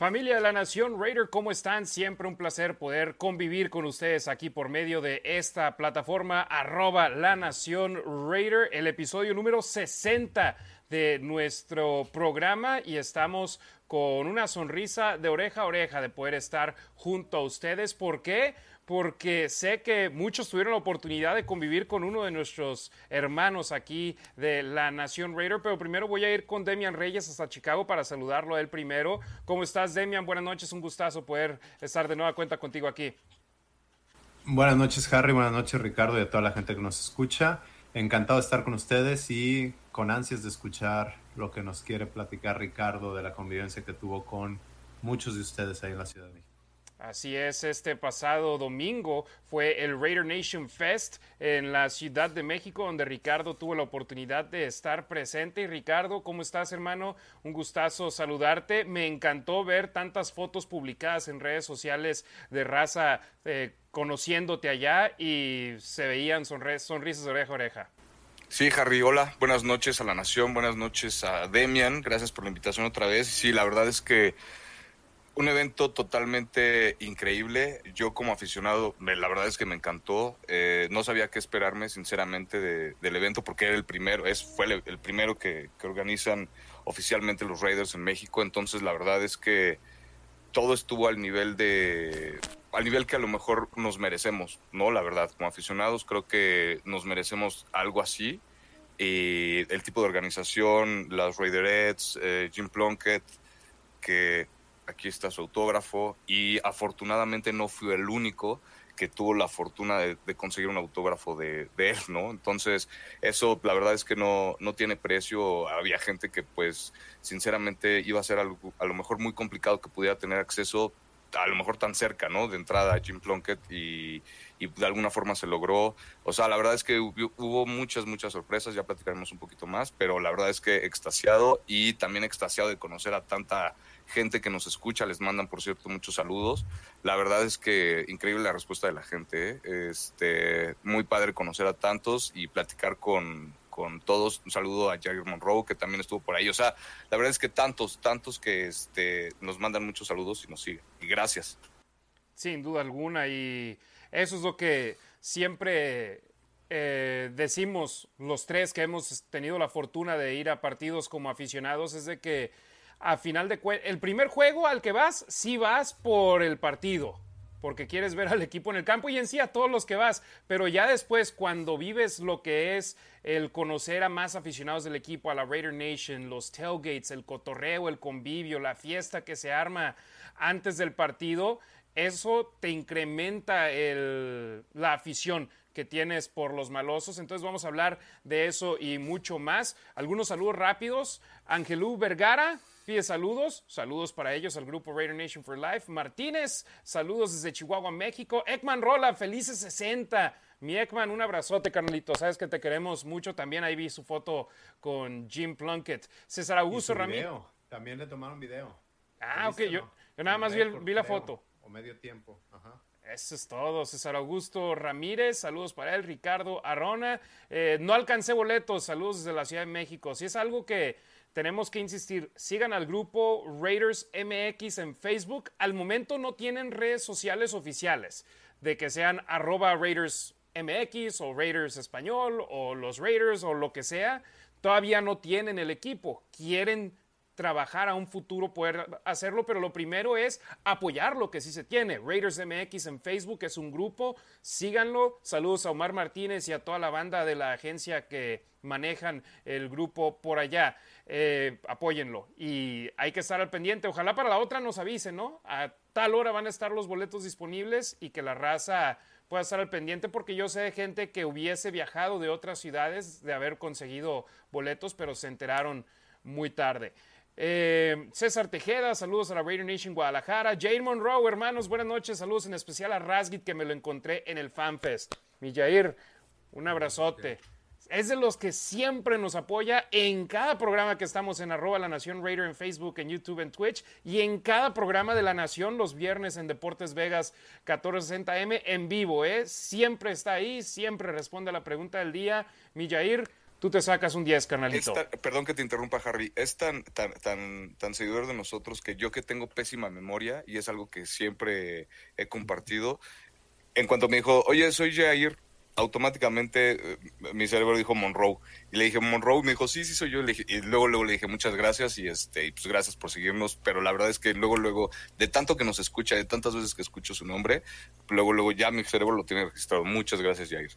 Familia de la Nación Raider, ¿cómo están? Siempre un placer poder convivir con ustedes aquí por medio de esta plataforma arroba la Nación Raider, el episodio número 60 de nuestro programa y estamos con una sonrisa de oreja a oreja de poder estar junto a ustedes. ¿Por qué? Porque sé que muchos tuvieron la oportunidad de convivir con uno de nuestros hermanos aquí de la Nación Raider, pero primero voy a ir con Demian Reyes hasta Chicago para saludarlo a él primero. ¿Cómo estás, Demian? Buenas noches, un gustazo poder estar de nueva cuenta contigo aquí. Buenas noches, Harry, buenas noches, Ricardo, y a toda la gente que nos escucha. Encantado de estar con ustedes y con ansias de escuchar lo que nos quiere platicar Ricardo de la convivencia que tuvo con muchos de ustedes ahí en la Ciudad de México. Así es, este pasado domingo fue el Raider Nation Fest en la Ciudad de México, donde Ricardo tuvo la oportunidad de estar presente. Y Ricardo, ¿cómo estás, hermano? Un gustazo saludarte. Me encantó ver tantas fotos publicadas en redes sociales de raza eh, conociéndote allá y se veían sonrisas de oreja a oreja. Sí, Harry, hola, buenas noches a la Nación, buenas noches a Demian, gracias por la invitación otra vez. Sí, la verdad es que un evento totalmente increíble. Yo como aficionado, la verdad es que me encantó. Eh, no sabía qué esperarme, sinceramente, del evento porque era el primero, es, fue el, primero que, organizan oficialmente los Raiders en México. Entonces, la verdad es que todo estuvo al nivel de al nivel que a lo mejor nos merecemos, ¿no? La verdad, como aficionados creo que nos merecemos algo así. Y el tipo de organización, las Raiderettes, eh, Jim Plunkett, que aquí está su autógrafo y afortunadamente no fui el único que tuvo la fortuna de, conseguir un autógrafo de, él, ¿no? Entonces, eso la verdad es que no, no tiene precio. Había gente que, pues, sinceramente iba a ser algo, a lo mejor muy complicado que pudiera tener acceso, a lo mejor tan cerca, ¿no? De entrada a Jim Plunkett y, y de alguna forma se logró. O sea, la verdad es que hubo muchas, muchas sorpresas, ya platicaremos un poquito más, pero la verdad es que extasiado y también extasiado de conocer a tanta gente que nos escucha, les mandan, por cierto, muchos saludos. La verdad es que increíble la respuesta de la gente. ¿eh? Este, muy padre conocer a tantos y platicar con, con todos. Un saludo a Jagger Monroe, que también estuvo por ahí. O sea, la verdad es que tantos, tantos que este, nos mandan muchos saludos y nos siguen. Y gracias. Sin duda alguna. Y eso es lo que siempre eh, decimos los tres que hemos tenido la fortuna de ir a partidos como aficionados, es de que a final de cuentas, el primer juego al que vas, sí vas por el partido, porque quieres ver al equipo en el campo y en sí a todos los que vas, pero ya después cuando vives lo que es el conocer a más aficionados del equipo, a la Raider Nation, los tailgates, el cotorreo, el convivio, la fiesta que se arma antes del partido, eso te incrementa la afición que tienes por los malosos. Entonces vamos a hablar de eso y mucho más. Algunos saludos rápidos. Angelú Vergara, pide saludos, saludos para ellos al grupo Raider Nation for Life. Martínez, saludos desde Chihuahua, México. Ekman Rola, felices 60. Mi Ekman, un abrazote, carnalito. Sabes que te queremos mucho. También ahí vi su foto con Jim Plunkett. César Augusto Ramírez. También le tomaron video. Ah, ok. Yo, nada más vi, vi la foto. O medio tiempo. Ajá. Eso es todo. César Augusto Ramírez, saludos para él. Ricardo Arrona. Eh, no alcancé boletos, saludos desde la Ciudad de México. Si es algo que tenemos que insistir, sigan al grupo Raiders MX en Facebook. Al momento no tienen redes sociales oficiales, de que sean arroba Raiders MX o Raiders Español o los Raiders o lo que sea. Todavía no tienen el equipo. Quieren trabajar a un futuro poder hacerlo, pero lo primero es apoyar lo que sí se tiene. Raiders MX en Facebook es un grupo, síganlo. Saludos a Omar Martínez y a toda la banda de la agencia que manejan el grupo por allá. Eh, apóyenlo y hay que estar al pendiente. Ojalá para la otra nos avisen, ¿no? A tal hora van a estar los boletos disponibles y que la raza pueda estar al pendiente porque yo sé de gente que hubiese viajado de otras ciudades de haber conseguido boletos, pero se enteraron muy tarde. Eh, César Tejeda, saludos a la Radio Nation Guadalajara. Jane Monroe, hermanos, buenas noches. Saludos en especial a Rasgit, que me lo encontré en el FanFest. Mi Jair, un abrazote. Es de los que siempre nos apoya en cada programa que estamos en arroba la Nación Raider en Facebook, en YouTube, en Twitch y en cada programa de la Nación los viernes en Deportes Vegas 1460M en vivo. ¿eh? Siempre está ahí, siempre responde a la pregunta del día. Mi Jair, tú te sacas un 10, carnalito. perdón que te interrumpa, Harry. Es tan, tan, tan, tan seguidor de nosotros que yo que tengo pésima memoria, y es algo que siempre he compartido, en cuanto me dijo, oye, soy Jair, automáticamente eh, mi cerebro dijo Monroe. Y le dije, Monroe, me dijo, sí, sí soy yo. y luego, luego le dije, muchas gracias y este, y pues gracias por seguirnos. Pero la verdad es que luego, luego, de tanto que nos escucha, de tantas veces que escucho su nombre, luego, luego ya mi cerebro lo tiene registrado. Muchas gracias, Jair.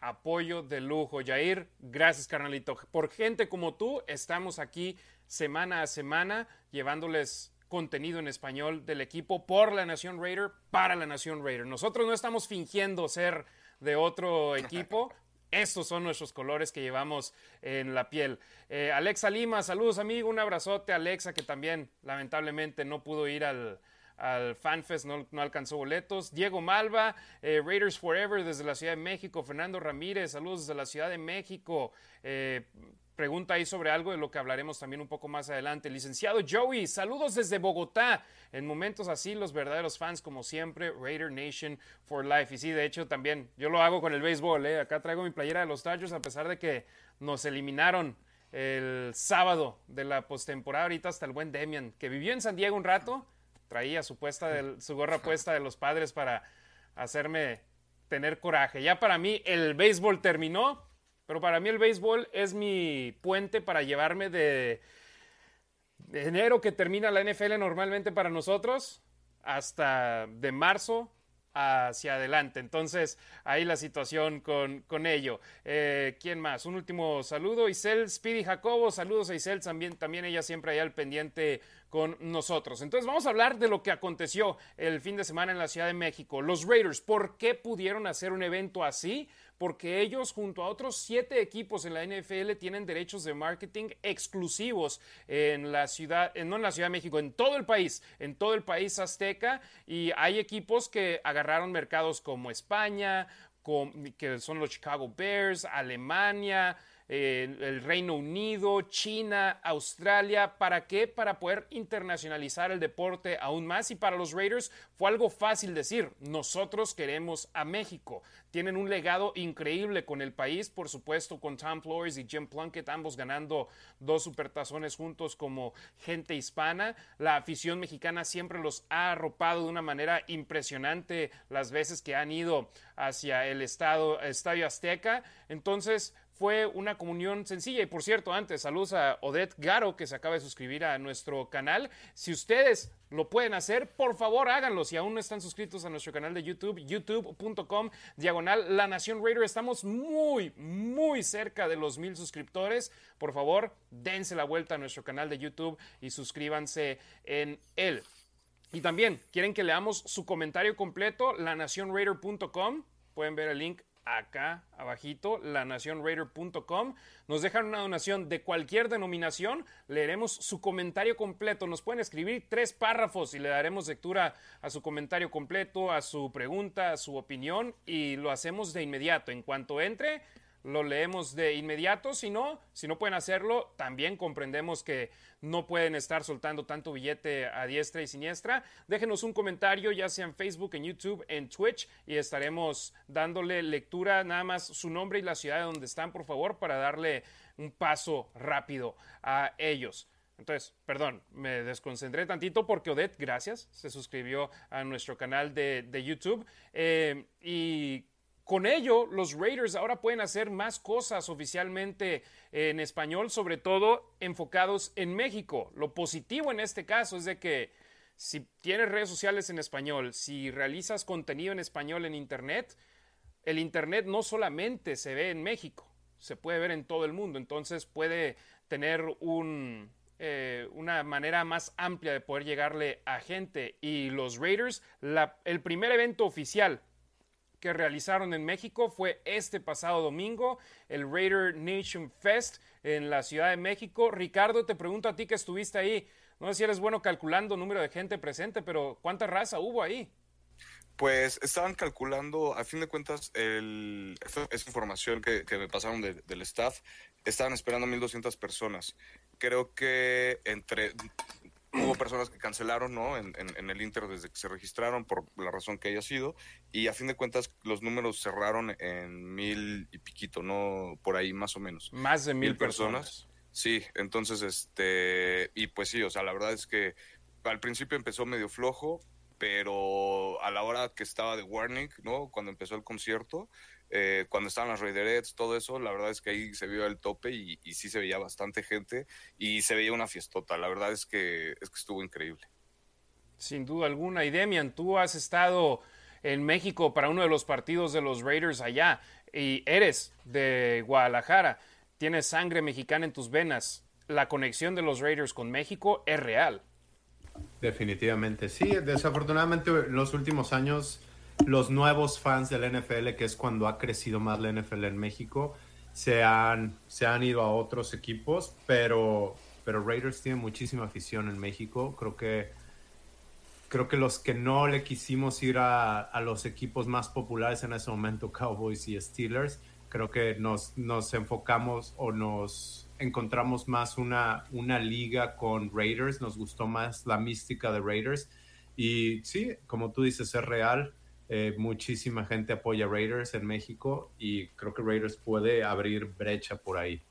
Apoyo de lujo, Jair. Gracias, carnalito. Por gente como tú, estamos aquí semana a semana llevándoles contenido en español del equipo por la Nación Raider para la Nación Raider. Nosotros no estamos fingiendo ser de otro equipo. Estos son nuestros colores que llevamos en la piel. Eh, Alexa Lima, saludos amigo, un abrazote. Alexa que también lamentablemente no pudo ir al, al FanFest, no, no, alcanzó boletos. Diego Malva, eh, Raiders Forever desde la Ciudad de México. Fernando Ramírez, saludos desde la Ciudad de México. Eh, pregunta ahí sobre algo de lo que hablaremos también un poco más adelante. Licenciado Joey, saludos desde Bogotá. En momentos así, los verdaderos fans, como siempre, Raider Nation for Life. Y sí, de hecho, también yo lo hago con el béisbol. ¿eh? Acá traigo mi playera de los Dodgers, a pesar de que nos eliminaron el sábado de la postemporada. Ahorita hasta el buen Demian, que vivió en San Diego un rato, traía su, puesta su gorra puesta de los padres para hacerme tener coraje. Ya para mí, el béisbol terminó pero para mí el béisbol es mi puente para llevarme de, enero que termina la NFL normalmente para nosotros hasta de marzo hacia adelante. Entonces, ahí la situación con, con ello. Eh, ¿Quién más? Un último saludo. Isel Speedy Jacobo, saludos a Isel, también, también ella siempre ahí al pendiente con nosotros. Entonces, vamos a hablar de lo que aconteció el fin de semana en la Ciudad de México. Los Raiders, ¿por qué pudieron hacer un evento así? Porque ellos junto a otros siete equipos en la NFL tienen derechos de marketing exclusivos en la ciudad, no en la Ciudad de México, en todo el país, en todo el país azteca. Y hay equipos que agarraron mercados como España, que son los Chicago Bears, Alemania, el Reino Unido, China, Australia. ¿Para qué? Para poder internacionalizar el deporte aún más. Y para los Raiders fue algo fácil decir, nosotros queremos a México. Tienen un legado increíble con el país, por supuesto, con Tom Flores y Jim Plunkett, ambos ganando dos supertazones juntos como gente hispana. La afición mexicana siempre los ha arropado de una manera impresionante las veces que han ido hacia el estado, Estadio Azteca. Entonces, fue una comunión sencilla. Y por cierto, antes, saludos a Odette Garo, que se acaba de suscribir a nuestro canal. Si ustedes lo pueden hacer, por favor háganlo. Si aún no están suscritos a nuestro canal de YouTube, youtube.com diagonal La Nación Raider. Estamos muy, muy cerca de los mil suscriptores. Por favor, dense la vuelta a nuestro canal de YouTube y suscríbanse en él. Y también, ¿quieren que leamos su comentario completo? lanacionraider.com. Pueden ver el link acá abajito, lanacionraider.com. Nos dejan una donación de cualquier denominación, leeremos su comentario completo. Nos pueden escribir tres párrafos y le daremos lectura a su comentario completo, a su pregunta, a su opinión y lo hacemos de inmediato. En cuanto entre, lo leemos de inmediato. Si no, si no pueden hacerlo, también comprendemos que no pueden estar soltando tanto billete a diestra y siniestra. Déjenos un comentario, ya sea en Facebook, en YouTube, en Twitch, y estaremos dándole lectura, nada más su nombre y la ciudad de donde están, por favor, para darle un paso rápido a ellos. Entonces, perdón, me desconcentré tantito porque Odette, gracias, se suscribió a nuestro canal de, YouTube. Eh, y con ello, los Raiders ahora pueden hacer más cosas oficialmente en español, sobre todo enfocados en México. Lo positivo en este caso es de que si tienes redes sociales en español, si realizas contenido en español en Internet, el Internet no solamente se ve en México, se puede ver en todo el mundo, entonces puede tener eh, una manera más amplia de poder llegarle a gente. Y los Raiders, el primer evento oficial que realizaron en México fue este pasado domingo, el Raider Nation Fest en la Ciudad de México. Ricardo, te pregunto a ti que estuviste ahí, no sé si eres bueno calculando número de gente presente, pero ¿cuánta raza hubo ahí? Pues estaban calculando, a fin de cuentas, el, esa información que, me pasaron del staff, estaban esperando 1.200 personas. Creo que entre hubo personas que cancelaron, ¿no? En, el Inter desde que se registraron por la razón que haya sido. Y a fin de cuentas, los números cerraron en mil y piquito, ¿no? Por ahí más o menos. Más de mil, personas. Sí, entonces, este, y pues sí, o sea, la verdad es que al principio empezó medio flojo, pero a la hora que estaba de Warning, ¿no? Cuando empezó el concierto, eh, cuando estaban las Raiderettes, todo eso, la verdad es que ahí se vio el tope y, sí se veía bastante gente y se veía una fiestota. La verdad es que, es que estuvo increíble. Sin duda alguna. Y Demian, tú has estado en México para uno de los partidos de los Raiders allá y eres de Guadalajara. Tienes sangre mexicana en tus venas. La conexión de los Raiders con México es real. Definitivamente, sí. Desafortunadamente, en los últimos años los nuevos fans del NFL, que es cuando ha crecido más la NFL en México, se han, se han ido a otros equipos, pero, pero Raiders tiene muchísima afición en México. Creo que, creo que los que no le quisimos ir a, a los equipos más populares en ese momento, Cowboys y Steelers, creo que nos, nos enfocamos o nos encontramos más una, una liga con Raiders, nos gustó más la mística de Raiders. Y sí, como tú dices, es real. Eh, muchísima gente apoya Raiders en México y creo que Raiders puede abrir brecha por ahí.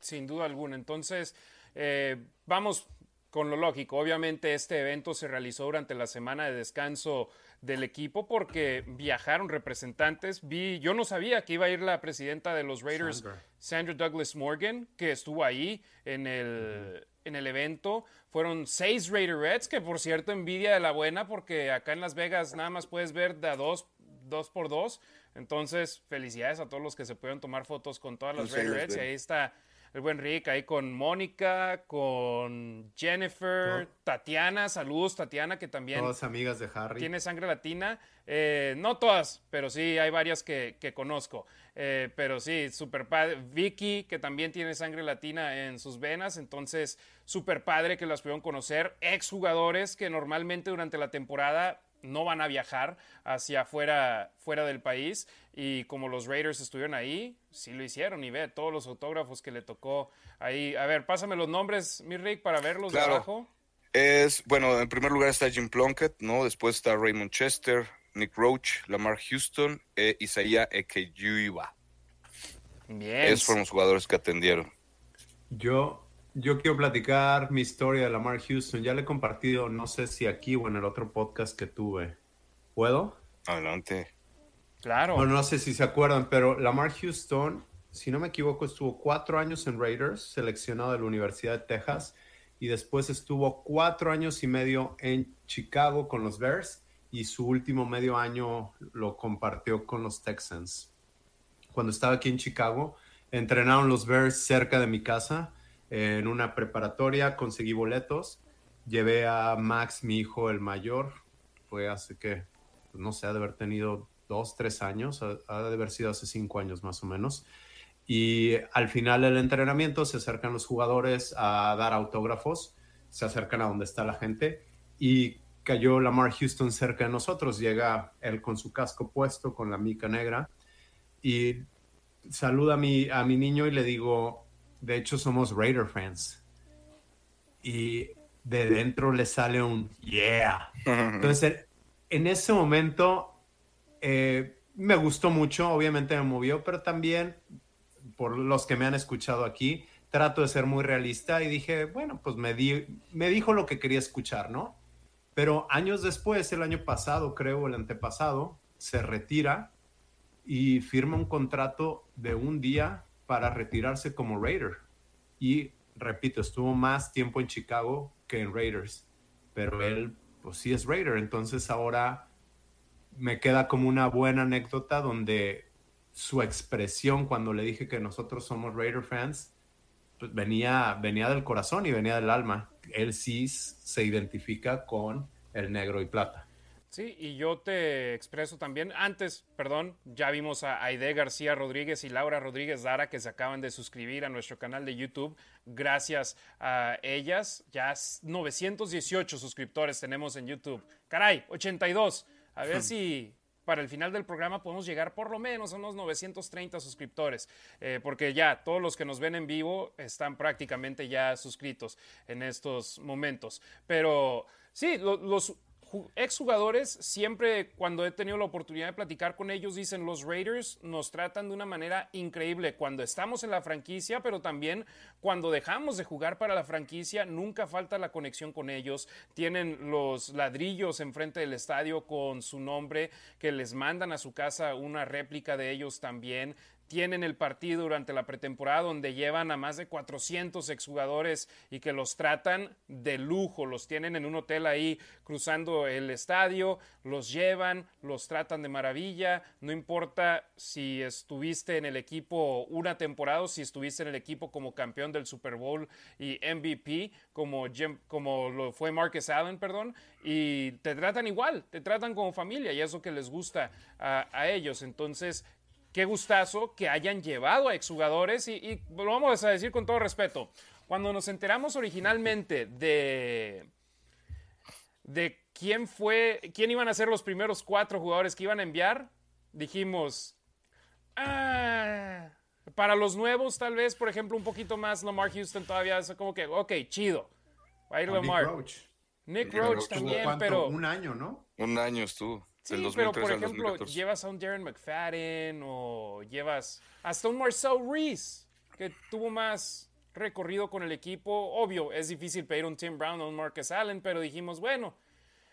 Sin duda alguna. Entonces, eh, vamos con lo lógico. Obviamente este evento se realizó durante la semana de descanso del equipo porque viajaron representantes. Vi, yo no sabía que iba a ir la presidenta de los Raiders, Sandra, Douglas Morgan, que estuvo ahí en el, en el evento. Fueron seis Raiderettes, que por cierto envidia de la buena, porque acá en Las Vegas nada más puedes ver de a dos, dos por dos. Entonces, felicidades a todos los que se pueden tomar fotos con todas las Raiderettes. Y ahí está el buen Rick, ahí con Mónica, con Jennifer, Tatiana, saludos Tatiana, que también... Todas amigas de Harry. Tiene sangre latina. Eh, no todas, pero sí hay varias que, conozco. Eh, pero sí, super padre. Vicky, que también tiene sangre latina en sus venas, entonces super padre que las pudieron conocer. Exjugadores que normalmente durante la temporada no van a viajar hacia afuera fuera del país y como los Raiders estuvieron ahí, sí lo hicieron y ve todos los autógrafos que le tocó ahí. A ver, pásame los nombres, mi Rick, para verlos de abajo. Es, bueno, en primer lugar está Jim Plunkett, ¿no? Después está Raymond Chester, Nick Roach, Lamar Houston e Isaiah Ekeyuiba. Bien. Esos fueron los jugadores que atendieron. Yo yo quiero platicar mi historia de Lamar Houston. Ya le he compartido, no sé si aquí o en el otro podcast que tuve. ¿Puedo? Adelante. Claro. Bueno, no sé si se acuerdan, pero Lamar Houston, si no me equivoco, estuvo cuatro años en Raiders, seleccionado de la Universidad de Texas, y después estuvo cuatro años y medio en Chicago con los Bears, y su último medio año lo compartió con los Texans. Cuando estaba aquí en Chicago, entrenaron los Bears cerca de mi casa en una preparatoria, conseguí boletos, llevé a Max, mi hijo, el mayor, fue hace que, no sé, ha de haber tenido dos, tres años, ha, de haber sido hace cinco años más o menos. Y al final del entrenamiento se acercan los jugadores a dar autógrafos, se acercan a donde está la gente. Y cayó Lamar Houston cerca de nosotros. Llega él con su casco puesto, con la mica negra. Y saluda a mi, a mi niño y le digo, de hecho, somos Raider fans. Y de dentro le sale un yeah. Entonces, en ese momento eh, me gustó mucho, obviamente me movió, pero también, por los que me han escuchado aquí, trato de ser muy realista y dije, bueno, pues me, di, me dijo lo que quería escuchar, ¿no? Pero años después, el año pasado, creo, el antepasado, se retira y firma un contrato de un día para retirarse como Raider. Y repito, estuvo más tiempo en Chicago que en Raiders, pero él, pues sí es Raider. Entonces ahora me queda como una buena anécdota donde su expresión cuando le dije que nosotros somos Raider fans, pues venía, venía del corazón y venía del alma. Él sí se identifica con el negro y plata. Sí, y yo te expreso también, antes, perdón, ya vimos a Aide García Rodríguez y Laura Rodríguez Dara que se acaban de suscribir a nuestro canal de YouTube. Gracias a ellas, ya 918 suscriptores tenemos en YouTube. Caray, 82. A ver si para el final del programa podemos llegar por lo menos a unos 930 suscriptores, eh, porque ya todos los que nos ven en vivo están prácticamente ya suscritos en estos momentos. Pero sí, los exjugadores, siempre cuando he tenido la oportunidad de platicar con ellos, dicen los Raiders nos tratan de una manera increíble cuando estamos en la franquicia, pero también cuando dejamos de jugar para la franquicia, nunca falta la conexión con ellos. Tienen los ladrillos enfrente del estadio con su nombre que les mandan a su casa una réplica de ellos también tienen el partido durante la pretemporada donde llevan a más de 400 exjugadores y que los tratan de lujo, los tienen en un hotel ahí cruzando el estadio, los llevan, los tratan de maravilla, no importa si estuviste en el equipo una temporada o si estuviste en el equipo como campeón del Super Bowl y MVP, como, como lo fue Marcus Allen, perdón, y te tratan igual, te tratan como familia y eso que les gusta a, a ellos. Entonces, qué gustazo que hayan llevado a exjugadores y, y lo vamos a decir con todo respeto. Cuando nos enteramos originalmente de, de quién fue, quién iban a ser los primeros cuatro jugadores que iban a enviar, dijimos, ah, para los nuevos tal vez, por ejemplo, un poquito más Lamar Houston todavía es como que, ok, chido, va a ir Lamar. Nick Roach, Nick Roach también, pero... Un año, ¿no? Un año estuvo. Sí, pero por ejemplo, llevas a un Darren McFadden o llevas hasta un Marcel Reese, que tuvo más recorrido con el equipo. Obvio, es difícil pedir un Tim Brown o un Marcus Allen, pero dijimos, bueno,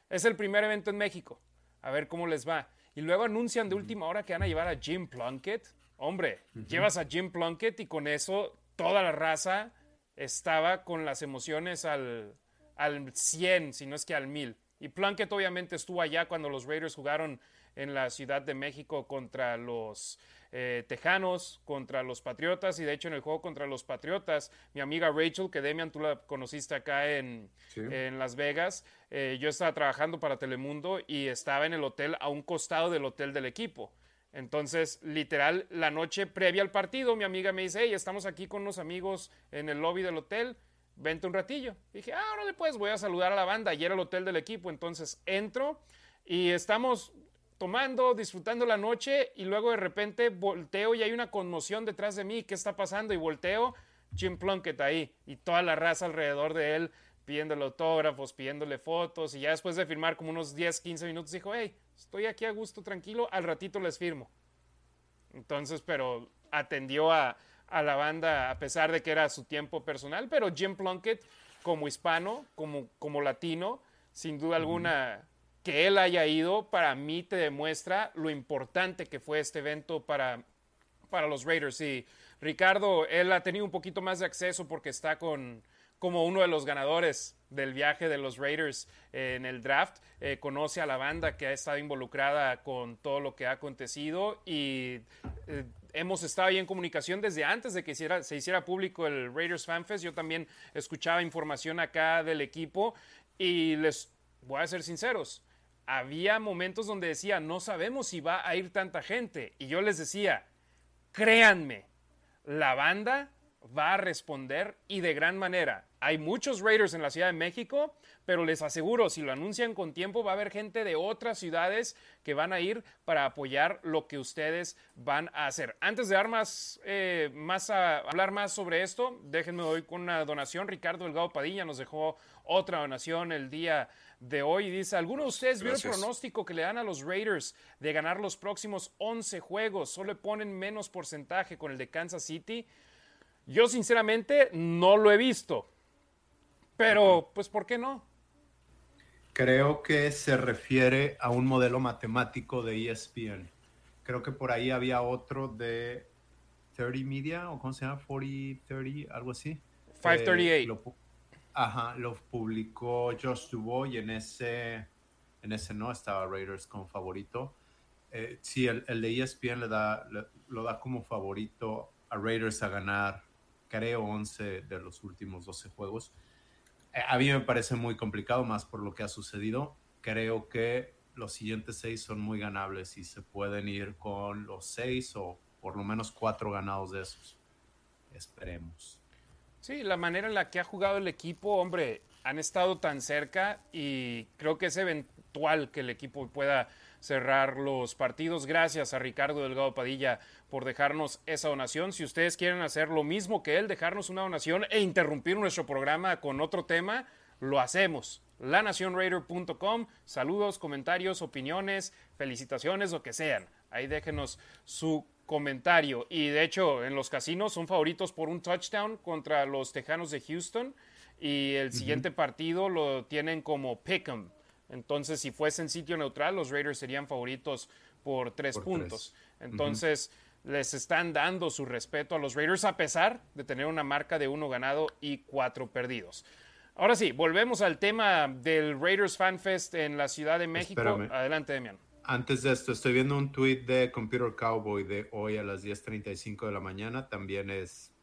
es el primer evento en México, a ver cómo les va. Y luego anuncian de última hora que van a llevar a Jim Plunkett. Hombre, llevas a Jim Plunkett y con eso toda la raza estaba con las emociones al, al 100, si no es que al 1000. Y Plunkett obviamente estuvo allá cuando los Raiders jugaron en la Ciudad de México contra los eh, Tejanos, contra los Patriotas, y de hecho en el juego contra los Patriotas, mi amiga Rachel, que Demian tú la conociste acá en, en Las Vegas, eh, yo estaba trabajando para Telemundo y estaba en el hotel a un costado del hotel del equipo. Entonces, literal, la noche previa al partido, mi amiga me dice, hey, estamos aquí con unos amigos en el lobby del hotel vente un ratillo. dije, ah, no pues voy a saludar a la banda. Ayer el hotel del equipo, entonces entro y estamos tomando, disfrutando la noche y luego de repente volteo y hay una conmoción detrás de mí. ¿Qué está pasando? Y volteo, Jim Plunkett ahí y toda la raza alrededor de él pidiéndole autógrafos, pidiéndole fotos y ya después de firmar como unos 10, 15 minutos dijo, hey, estoy aquí a gusto, tranquilo, al ratito les firmo. Entonces, pero atendió a, a la banda a pesar de que era su tiempo personal, pero Jim Plunkett como hispano, como, como latino, sin duda alguna que él haya ido, para mí te demuestra lo importante que fue este evento para, para los Raiders. Y Ricardo, él ha tenido un poquito más de acceso porque está con, como uno de los ganadores del viaje de los Raiders eh, en el draft, eh, conoce a la banda que ha estado involucrada con todo lo que ha acontecido y eh, hemos estado ahí en comunicación desde antes de que se hiciera público el Raiders Fan Fest. Yo también escuchaba información acá del equipo y les voy a ser sinceros. Había momentos donde decía, no sabemos si va a ir tanta gente. Y yo les decía, créanme, la banda va a responder y de gran manera. Hay muchos Raiders en la Ciudad de México, pero les aseguro, si lo anuncian con tiempo, va a haber gente de otras ciudades que van a ir para apoyar lo que ustedes van a hacer. Antes de dar más, eh, más a hablar más sobre esto, déjenme hoy con una donación. Ricardo Delgado Padilla nos dejó otra donación el día de hoy. Dice, ¿alguno de ustedes vio el pronóstico que le dan a los Raiders de ganar los próximos 11 juegos? Solo ponen menos porcentaje con el de Kansas City. Yo sinceramente no lo he visto. Pero, pues, ¿por qué no? Creo que se refiere a un modelo matemático de ESPN. Creo que por ahí había otro de 30 Media, o cómo se llama, 40, 30, algo así. 538. ajá, lo publicó Josh Dubois y en ese, en ese no estaba Raiders como favorito. Eh, sí, el, de ESPN le da, lo da como favorito a Raiders a ganar, creo, 11 de los últimos 12 juegos. Eh, a mí me parece muy complicado, más por lo que ha sucedido. Creo que los siguientes seis son muy ganables y se pueden ir con los seis o por lo menos cuatro ganados de esos. Esperemos. Sí, la manera en la que ha jugado el equipo, hombre, han estado tan cerca y creo que es eventual que el equipo pueda cerrar los partidos. Gracias a Ricardo Delgado Padilla por dejarnos esa donación. Si ustedes quieren hacer lo mismo que él, dejarnos una donación e interrumpir nuestro programa con otro tema, lo hacemos. LaNacionRaider.com. Saludos, comentarios, opiniones, felicitaciones, lo que sean. Ahí déjenos su comentario. Y de hecho, en los casinos son favoritos por un touchdown contra los Tejanos de Houston. Y el siguiente partido lo tienen como pick'em. Entonces, si fuese en sitio neutral, los Raiders serían favoritos por tres puntos. Entonces, les están dando su respeto a los Raiders a pesar de tener una marca de uno ganado y cuatro perdidos. Ahora sí, volvemos al tema del Raiders Fan Fest en la Ciudad de México. Adelante, Demian. Antes de esto, estoy viendo un tweet de Computer Cowboy de hoy a las 10.35 de la mañana. También es,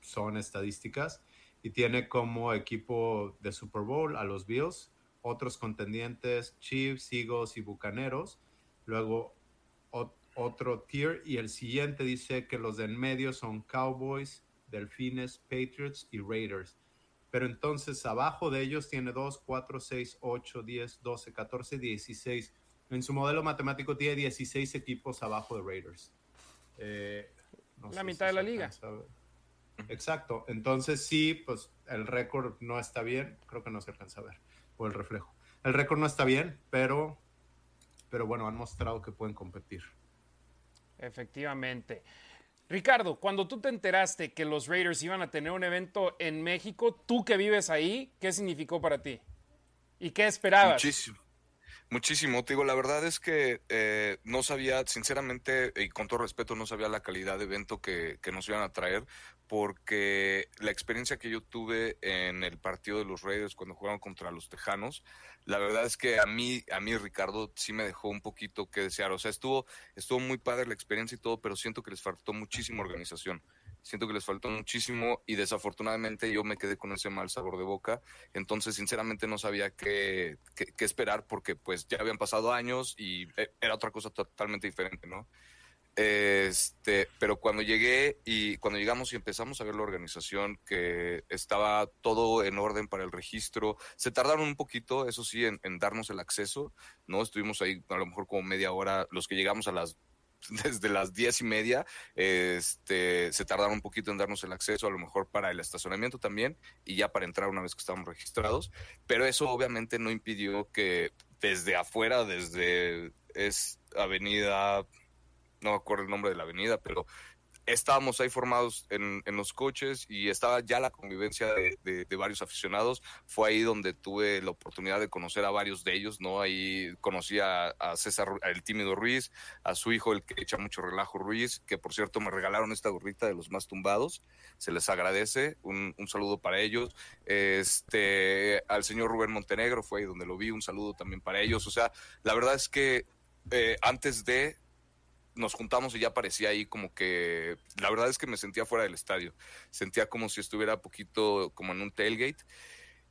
son estadísticas. Y tiene como equipo de Super Bowl a los Bills, otros contendientes Chiefs, Eagles y Bucaneros. Luego otro tier. Y el siguiente dice que los de en medio son Cowboys, Delfines, Patriots y Raiders pero entonces abajo de ellos tiene 2, 4, 6, 8, 10, 12, 14, 16. En su modelo matemático tiene 16 equipos abajo de Raiders. Eh, la mitad de la liga. Exacto. Entonces sí, pues el récord no está bien. Creo que no se alcanza a ver por el reflejo. El récord no está bien, pero, pero bueno, han mostrado que pueden competir. Efectivamente. Ricardo, cuando tú te enteraste que los Raiders iban a tener un evento en México, tú que vives ahí, ¿qué significó para ti? ¿Y qué esperabas? Muchísimo. Muchísimo, te digo, la verdad es que eh, no sabía, sinceramente, y con todo respeto, no sabía la calidad de evento que, que, nos iban a traer, porque la experiencia que yo tuve en el partido de los Raiders cuando jugaron contra los Tejanos, la verdad es que a mí, a mí Ricardo sí me dejó un poquito que desear. O sea, estuvo, estuvo muy padre la experiencia y todo, pero siento que les faltó muchísima organización. Siento que les faltó muchísimo y desafortunadamente yo me quedé con ese mal sabor de boca. Entonces, sinceramente no sabía qué, qué esperar porque pues ya habían pasado años y eh, era otra cosa totalmente diferente, ¿no? Este, pero cuando llegué y cuando llegamos y empezamos a ver la organización, que estaba todo en orden para el registro, se tardaron un poquito, eso sí, en, darnos el acceso, ¿no? Estuvimos ahí a lo mejor como media hora, los que llegamos a las desde las diez y media, este, se tardaron un poquito en darnos el acceso, a lo mejor para el estacionamiento también, y ya para entrar una vez que estábamos registrados, pero eso obviamente no impidió que desde afuera, desde es avenida no me acuerdo el nombre de la avenida, pero estábamos ahí formados en, los coches y estaba ya la convivencia de, varios aficionados. Fue ahí donde tuve la oportunidad de conocer a varios de ellos, ¿no? Ahí conocí a, César, el tímido Ruiz, a su hijo, el que echa mucho relajo Ruiz, que por cierto me regalaron esta gorrita de los más tumbados. Se les agradece, un, un saludo para ellos. Este, al señor Rubén Montenegro fue ahí donde lo vi, un saludo también para ellos. O sea, la verdad es que eh, antes de nos juntamos y ya parecía ahí como que, la verdad es que me sentía fuera del estadio, sentía como si estuviera poquito como en un tailgate.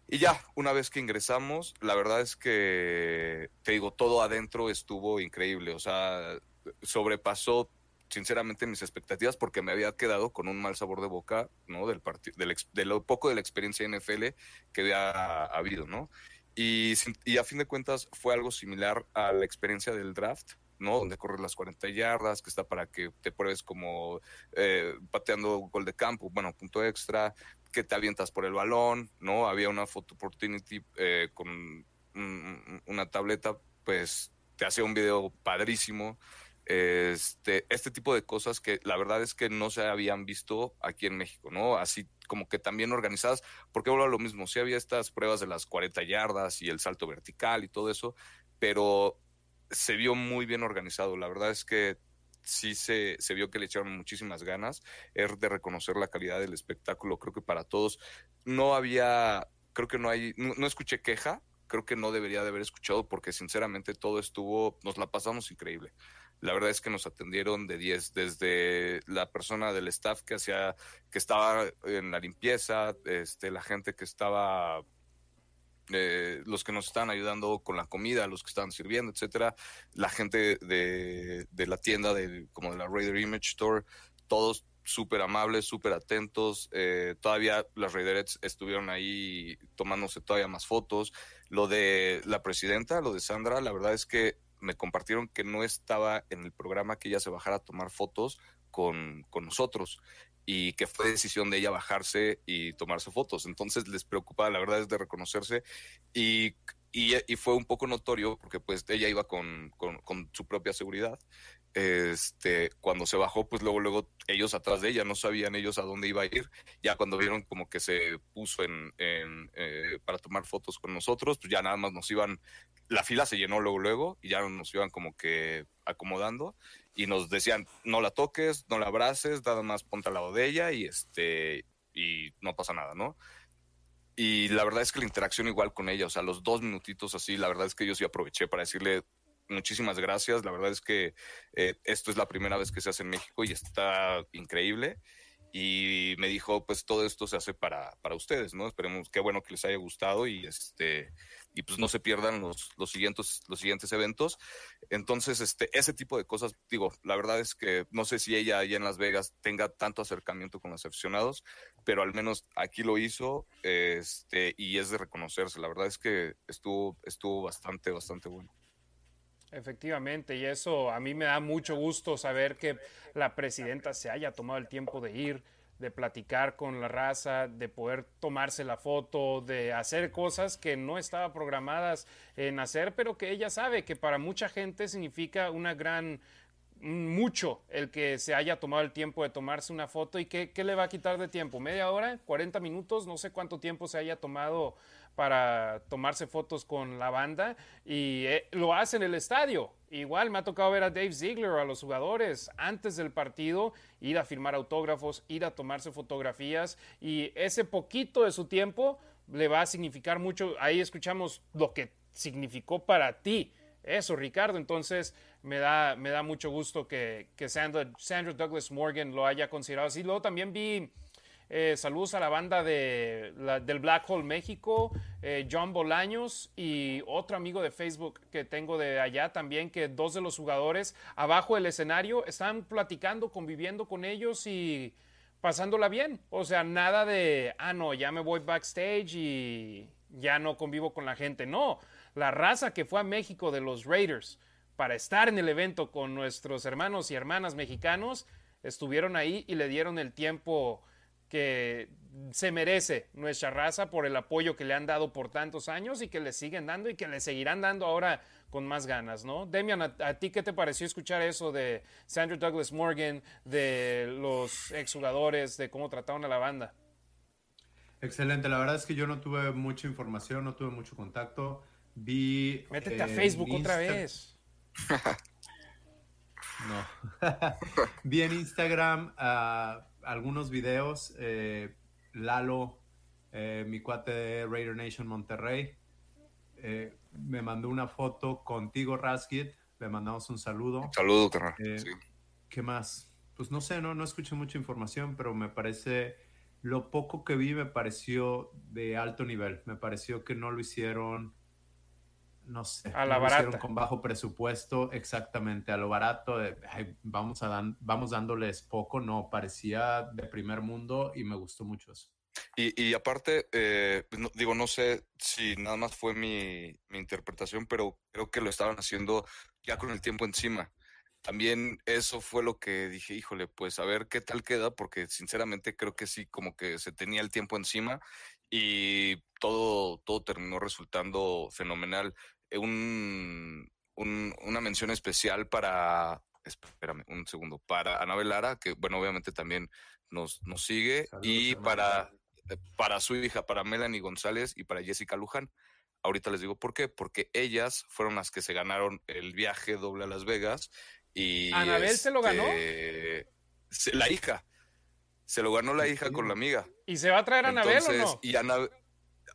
Y ya, una vez que ingresamos, la verdad es que, te digo, todo adentro estuvo increíble, o sea, sobrepasó sinceramente mis expectativas porque me había quedado con un mal sabor de boca, ¿no? Del del, de lo poco de la experiencia NFL que había habido, ¿no? Y, y a fin de cuentas fue algo similar a la experiencia del draft, ¿no? Donde corres las 40 yardas, que está para que te pruebes como eh, pateando gol de campo, bueno, punto extra, que te avientas por el balón, ¿no? Había una photo opportunity eh, con una tableta, pues te hacía un video padrísimo. Este, este tipo de cosas que la verdad es que no se habían visto aquí en México, ¿no? Así como que también organizadas, porque vuelvo lo mismo, sí había estas pruebas de las 40 yardas y el salto vertical y todo eso, pero se vio muy bien organizado. La verdad es que sí se, se vio que le echaron muchísimas ganas. Es de reconocer la calidad del espectáculo. Creo que para todos no había, creo que no hay, no, escuché queja. Creo que no debería de haber escuchado porque sinceramente todo estuvo, nos la pasamos increíble. La verdad es que nos atendieron de 10, desde la persona del staff que hacía, que estaba en la limpieza, este, la gente que estaba eh, los que nos están ayudando con la comida, los que están sirviendo, etcétera, la gente de, la tienda de, como de la Raider Image Store, todos súper amables, súper atentos. Eh, todavía las Raiderettes estuvieron ahí tomándose todavía más fotos. Lo de la presidenta, lo de Sandra, la verdad es que me compartieron que no estaba en el programa que ella se bajara a tomar fotos con, con nosotros y que fue decisión de ella bajarse y tomarse fotos. Entonces les preocupaba, la verdad es de reconocerse y, y, fue un poco notorio porque pues ella iba con, con, su propia seguridad. Este, cuando se bajó, pues luego, luego ellos atrás de ella, no sabían ellos a dónde iba a ir. Ya cuando vieron como que se puso en, eh, para tomar fotos con nosotros, pues ya nada más nos iban la fila se llenó luego, luego, y ya nos iban como que acomodando, y nos decían, no la toques, no la abraces, nada más ponte al lado de ella, y este, y no pasa nada, ¿no? Y la verdad es que la interacción igual con ella, o sea, los dos minutitos así, la verdad es que yo sí aproveché para decirle muchísimas gracias, la verdad es que eh, esto es la primera vez que se hace en México y está increíble y me dijo, pues todo esto se hace para, para ustedes, ¿no? Esperemos, qué bueno que les haya gustado y este y pues no se pierdan los, los siguientes los siguientes eventos. Entonces, este ese tipo de cosas, digo, la verdad es que no sé si ella allá en Las Vegas tenga tanto acercamiento con los aficionados, pero al menos aquí lo hizo, este y es de reconocerse. La verdad es que estuvo estuvo bastante bastante bueno. Efectivamente, y eso a mí me da mucho gusto saber que la presidenta se haya tomado el tiempo de ir, de platicar con la raza, de poder tomarse la foto, de hacer cosas que no estaban programadas en hacer, pero que ella sabe que para mucha gente significa una gran mucho el que se haya tomado el tiempo de tomarse una foto y qué, le va a quitar de tiempo, media hora, 40 minutos, no sé cuánto tiempo se haya tomado para tomarse fotos con la banda y eh, lo hace en el estadio. Igual me ha tocado ver a Dave Ziegler, a los jugadores, antes del partido, ir a firmar autógrafos, ir a tomarse fotografías y ese poquito de su tiempo le va a significar mucho. Ahí escuchamos lo que significó para ti eso, Ricardo. Entonces me da, me da mucho gusto que, que Sandra, Sandra Douglas Morgan lo haya considerado así. Luego también vi eh, saludos a la banda de, del Black Hole México, eh, John Bolaños y otro amigo de Facebook que tengo de allá también, que dos de los jugadores abajo del escenario están platicando, conviviendo con ellos y pasándola bien. O sea, nada de, ah, no, ya me voy backstage y ya no convivo con la gente. No, la raza que fue a México de los Raiders para estar en el evento con nuestros hermanos y hermanas mexicanos, estuvieron ahí y le dieron el tiempo que se merece nuestra raza por el apoyo que le han dado por tantos años y que le siguen dando y que le seguirán dando ahora con más ganas, ¿no? Demian, ¿a, ti qué te pareció escuchar eso de Sandra Douglas Morgan, de los exjugadores, de cómo trataron a la banda? Excelente, la verdad es que yo no tuve mucha información, no tuve mucho contacto. Vi. Métete eh, a Facebook otra vez. no. Vi en Instagram uh, algunos videos. Eh, Lalo, eh, mi cuate de Raider Nation Monterrey, eh, me mandó una foto contigo, Raskit. Le mandamos un saludo. Saludo, carnal. Sí. ¿Qué más? Pues no sé, no, no escuché mucha información, pero me parece. Lo poco que vi me pareció de alto nivel. Me pareció que no lo hicieron no sé, a la barata. con bajo presupuesto, exactamente, a lo barato, de, ay, vamos, a dan, vamos dándoles poco, no, parecía de primer mundo y me gustó mucho eso. Y, y aparte, eh, pues no, digo, no sé si nada más fue mi, mi, interpretación, pero creo que lo estaban haciendo ya con el tiempo encima. También eso fue lo que dije, híjole, pues a ver qué tal queda, porque sinceramente creo que sí, como que se tenía el tiempo encima y todo, todo terminó resultando fenomenal. Un, un, una mención especial para, espérame un segundo, para Anabel Lara, que bueno, obviamente también nos, nos sigue, Saludos, y para, para su hija, para Melanie González y para Jessica Luján. Ahorita les digo por qué, porque ellas fueron las que se ganaron el viaje doble a Las Vegas y... ¿Anabel este, se lo ganó? Se, la hija. Se lo ganó la hija con la amiga. ¿Y se va a traer a Anabel o no? Y Anabel,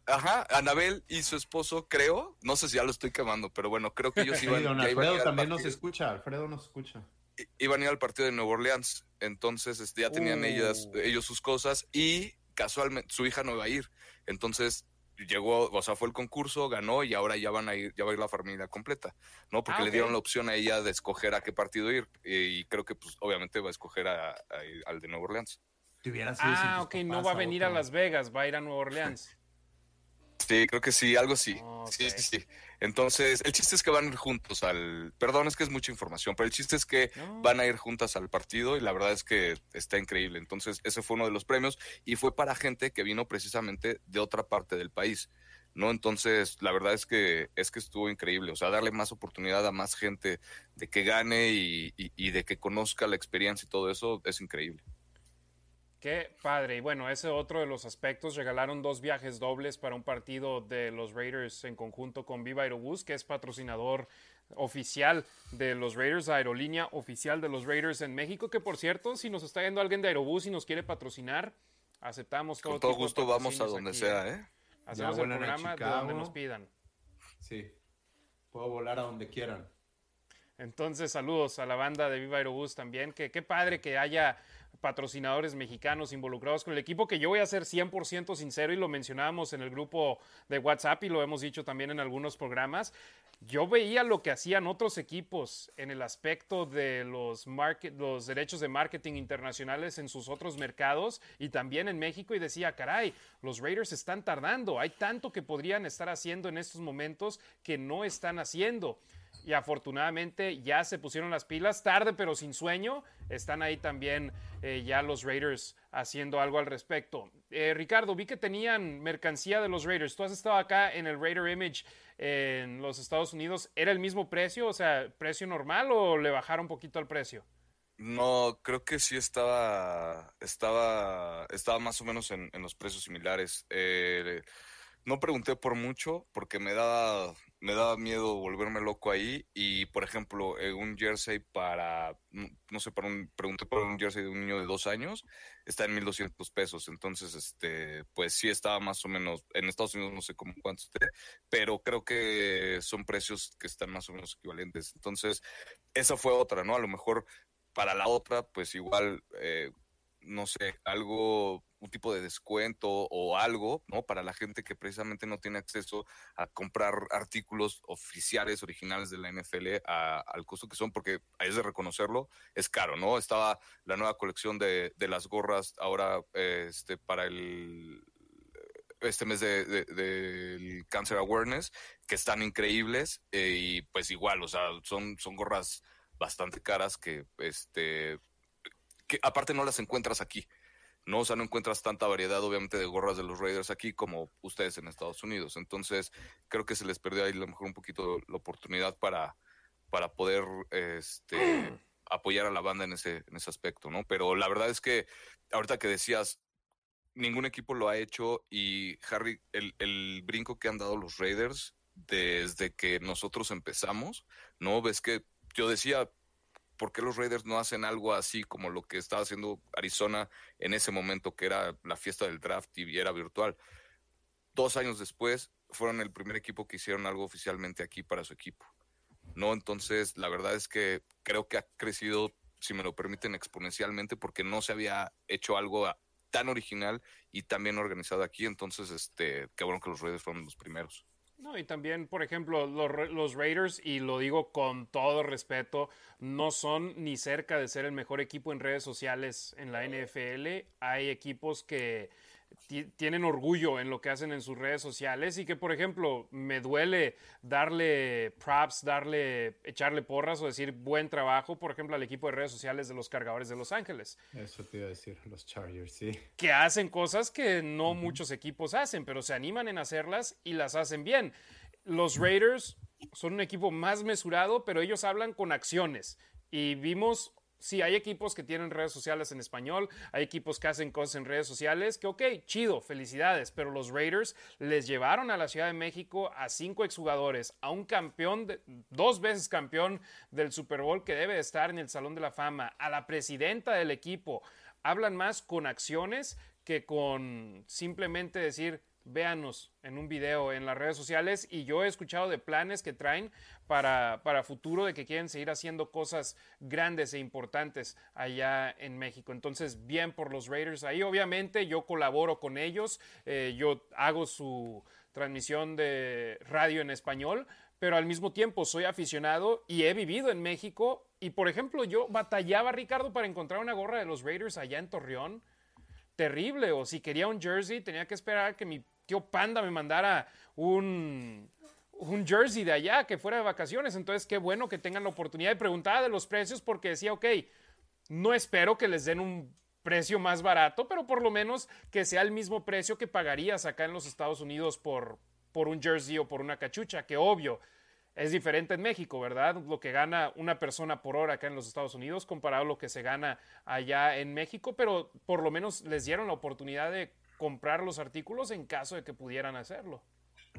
Ajá, Anabel y su esposo, creo, no sé si ya lo estoy quemando, pero bueno, creo que ellos iban. Sí, don Alfredo iban también nos escucha, Alfredo nos escucha. Iban a ir al partido de Nueva Orleans, entonces este, ya tenían uh. ellas, ellos sus cosas y casualmente su hija no iba a ir, entonces llegó, o sea, fue el concurso, ganó y ahora ya van a ir, ya va a ir la familia completa, ¿no? Porque Ah, le dieron la opción a ella de escoger a qué partido ir y, creo que pues obviamente va a escoger a- a ir al de Nueva Orleans. Ah, tus ok, no va a venir a. Las Vegas, va a ir a Nueva Orleans. Sí, creo que sí, algo así. Ok. Sí, sí, sí. Entonces, el chiste es que van a ir juntos al. Perdón, es que es mucha información, pero el chiste es que No. van a ir juntas al partido y la verdad es que está increíble. Entonces, ese fue uno de los premios y fue para gente que vino precisamente de otra parte del país. ¿No? Entonces, la verdad es que es que estuvo increíble. O sea, darle más oportunidad a más gente de que gane y, y- y de que conozca la experiencia y todo eso es increíble. Qué padre. Y bueno, ese otro de los aspectos. Regalaron dos viajes dobles para un partido de los Raiders en conjunto con Viva Aerobús, que es patrocinador oficial de los Raiders, aerolínea oficial de los Raiders en México. Que por cierto, si nos está yendo alguien de Aerobús y nos quiere patrocinar, aceptamos todo Con todo tipo de gusto vamos a donde aquí, sea, ¿eh? ¿eh? Hacemos el programa de donde nos pidan. Sí. Puedo volar a donde quieran. Entonces, saludos a la banda de Viva Aerobús también. Que qué padre que haya patrocinadores mexicanos involucrados con el equipo, que yo voy a ser 100% sincero y lo mencionábamos en el grupo de WhatsApp y lo hemos dicho también en algunos programas. Yo veía lo que hacían otros equipos en el aspecto de los, market, los derechos de marketing internacionales en sus otros mercados y también en México y decía, caray, los Raiders están tardando, hay tanto que podrían estar haciendo en estos momentos que no están haciendo y afortunadamente ya se pusieron las pilas, tarde pero sin sueño. Están ahí también eh, ya los Raiders haciendo algo al respecto. Eh, Ricardo, vi que tenían mercancía de los Raiders. Tú has estado acá en el Raider Image en los Estados Unidos. ¿Era el mismo precio? O sea, ¿precio normal o le bajaron un poquito al precio? No, creo que sí estaba, estaba, estaba más o menos en, los precios similares. Eh, no pregunté por mucho porque me daba, me daba miedo volverme loco ahí. Y por ejemplo, eh, un jersey para, mm, no sé, para un, pregunté por un jersey de un niño de dos años, está en 1200 pesos. Entonces, este, pues sí estaba más o menos, en Estados Unidos no sé cómo cuánto esté, pero creo que son precios que están más o menos equivalentes. Entonces, esa fue otra, ¿no? A lo mejor para la otra, pues igual, eh, no sé, algo, un tipo de descuento o algo, ¿no? Para la gente que precisamente no tiene acceso a comprar artículos oficiales, originales de la NFL al costo que son, porque es de reconocerlo, es caro, ¿no? Estaba la nueva colección de, de las gorras ahora este, para el este mes de, de- del Cancer Awareness, que están increíbles eh, y pues igual, o sea, son, son gorras bastante caras que, este, que aparte no las encuentras aquí, ¿no? O sea, no encuentras tanta variedad, obviamente, de gorras de los Raiders aquí como ustedes en Estados Unidos. Entonces, creo que se les perdió ahí a lo mejor un poquito la oportunidad para, para poder, este, apoyar a la banda en ese, en ese aspecto, ¿no? Pero la verdad es que, ahorita que decías, ningún equipo lo ha hecho y Harry, el, el brinco que han dado los Raiders desde que nosotros empezamos, ¿no? Ves que yo decía, ¿por qué los Raiders no hacen algo así como lo que estaba haciendo Arizona en ese momento, que era la fiesta del draft y era virtual? Dos años después fueron el primer equipo que hicieron algo oficialmente aquí para su equipo, ¿no? Entonces, la verdad es que creo que ha crecido, si me lo permiten, exponencialmente porque no se había hecho algo tan original y tan bien organizado aquí. Entonces, este, qué bueno que los Raiders fueron los primeros. No, y también, por ejemplo, los, los Raiders, y lo digo con todo respeto, no son ni cerca de ser el mejor equipo en redes sociales en la NFL. Hay equipos que tienen orgullo en lo que hacen en sus redes sociales y que, por ejemplo, me duele darle props, darle, echarle porras o decir buen trabajo, por ejemplo, al equipo de redes sociales de los cargadores de Los Ángeles Eso te iba a decir, los Chargers, sí. que hacen cosas que no muchos equipos hacen, pero se animan en hacerlas y las hacen bien. Los Raiders son un equipo más mesurado, pero ellos hablan con acciones. Y vimos, sí, hay equipos que tienen redes sociales en español, hay equipos que hacen cosas en redes sociales, que ok, chido, felicidades, pero los Raiders les llevaron a la Ciudad de México a cinco exjugadores, a un campeón, dos veces campeón del Super Bowl que debe de estar en el Salón de la Fama, a la presidenta del equipo, hablan más con acciones que con simplemente decir, véanos en un video en las redes sociales y yo he escuchado de planes que traen para, para futuro de que quieren seguir haciendo cosas grandes e importantes allá en México. Entonces, bien por los Raiders ahí. Obviamente yo colaboro con ellos, eh, yo hago su, transmisión de radio en español, pero al mismo tiempo soy aficionado y he vivido en México. Y por ejemplo, yo batallaba, Ricardo, para encontrar una gorra de los Raiders allá en Torreón. Terrible. O si quería un jersey, tenía que esperar que mi tío Panda me mandara un, un jersey de allá, que fuera de vacaciones. Entonces, qué bueno que tengan la oportunidad de preguntar de los precios porque decía, ok, no espero que les den un precio más barato, pero por lo menos que sea el mismo precio que pagarías acá en los Estados Unidos por, por un jersey o por una cachucha, que obvio es diferente en México, ¿verdad? Lo que gana una persona por hora acá en los Estados Unidos comparado a lo que se gana allá en México, pero por lo menos les dieron la oportunidad de comprar los artículos en caso de que pudieran hacerlo.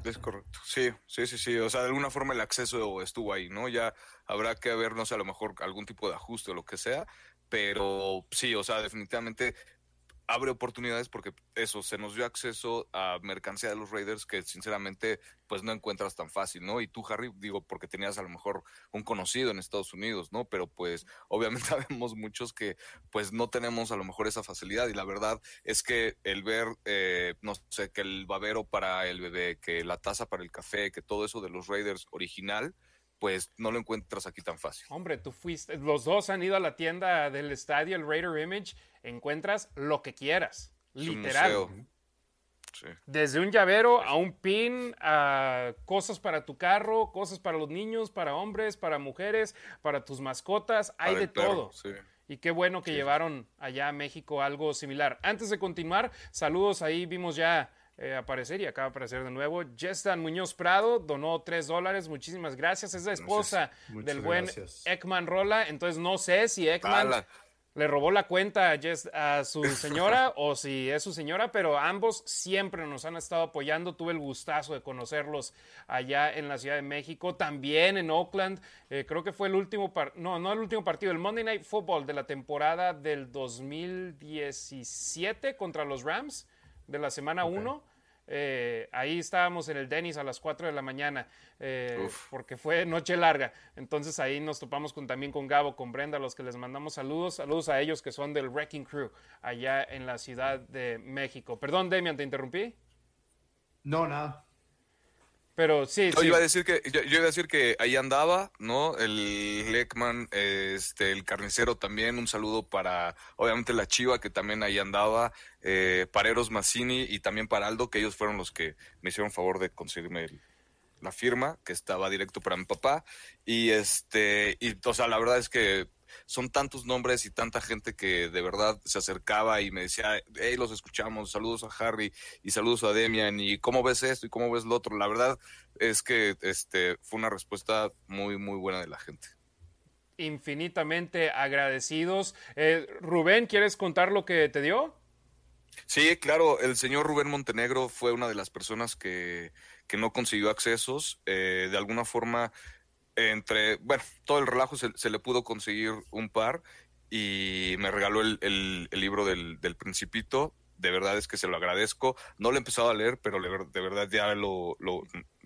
Es correcto. Sí, sí, sí, sí. O sea, de alguna forma el acceso estuvo ahí, ¿no? Ya habrá que ver, no sé, a lo mejor algún tipo de ajuste o lo que sea, pero sí, o sea, definitivamente abre oportunidades porque eso, se nos dio acceso a mercancía de los Raiders que sinceramente pues no encuentras tan fácil, ¿no? Y tú, Harry, digo, porque tenías a lo mejor un conocido en Estados Unidos, ¿no? Pero pues obviamente sabemos muchos que pues no tenemos a lo mejor esa facilidad y la verdad es que el ver, eh, no sé, que el babero para el bebé, que la taza para el café, que todo eso de los Raiders original, pues no lo encuentras aquí tan fácil. Hombre, tú fuiste, los dos han ido a la tienda del estadio, el Raider Image, encuentras lo que quieras, literal. Desde un llavero a un pin, a cosas para tu carro, cosas para los niños, para hombres, para mujeres, para tus mascotas, hay de todo. Y qué bueno que llevaron allá a México algo similar. Antes de continuar, saludos ahí, vimos ya eh, aparecer y acaba de aparecer de nuevo. Jestan Muñoz Prado donó tres dólares. Muchísimas gracias. Es la esposa del buen Ekman Rola. Entonces no sé si Ekman le robó la cuenta a, a su señora o si es su señora, pero ambos siempre nos han estado apoyando. Tuve el gustazo de conocerlos allá en la Ciudad de México, también en Oakland. Eh, creo que fue el último, no, no el último partido, el Monday Night Football de la temporada del 2017 contra los Rams de la semana 1. Eh, ahí estábamos en el Dennis a las 4 de la mañana, eh, porque fue noche larga. Entonces ahí nos topamos con, también con Gabo, con Brenda, a los que les mandamos saludos. Saludos a ellos que son del Wrecking Crew allá en la Ciudad de México. Perdón, Demian, ¿te interrumpí? No, nada. Pero sí, yo Iba a decir que, yo, iba a decir que ahí andaba, ¿no? El Leckman, este, el carnicero también, un saludo para, obviamente, la Chiva, que también ahí andaba, eh, para Eros Massini y también para Aldo, que ellos fueron los que me hicieron favor de conseguirme la firma, que estaba directo para mi papá. Y este, y, o sea, la verdad es que son tantos nombres y tanta gente que de verdad se acercaba y me decía, hey, los escuchamos, saludos a Harry y saludos a Demian y cómo ves esto y cómo ves lo otro. La verdad es que este fue una respuesta muy, muy buena de la gente. Infinitamente agradecidos. Eh, Rubén, ¿quieres contar lo que te dio? Sí, claro, el señor Rubén Montenegro fue una de las personas que, que no consiguió accesos. Eh, de alguna forma entre, bueno, todo el relajo se, le pudo conseguir un par y me regaló el, libro del, Principito. De verdad es que se lo agradezco. No lo he empezado a leer, pero de verdad ya lo,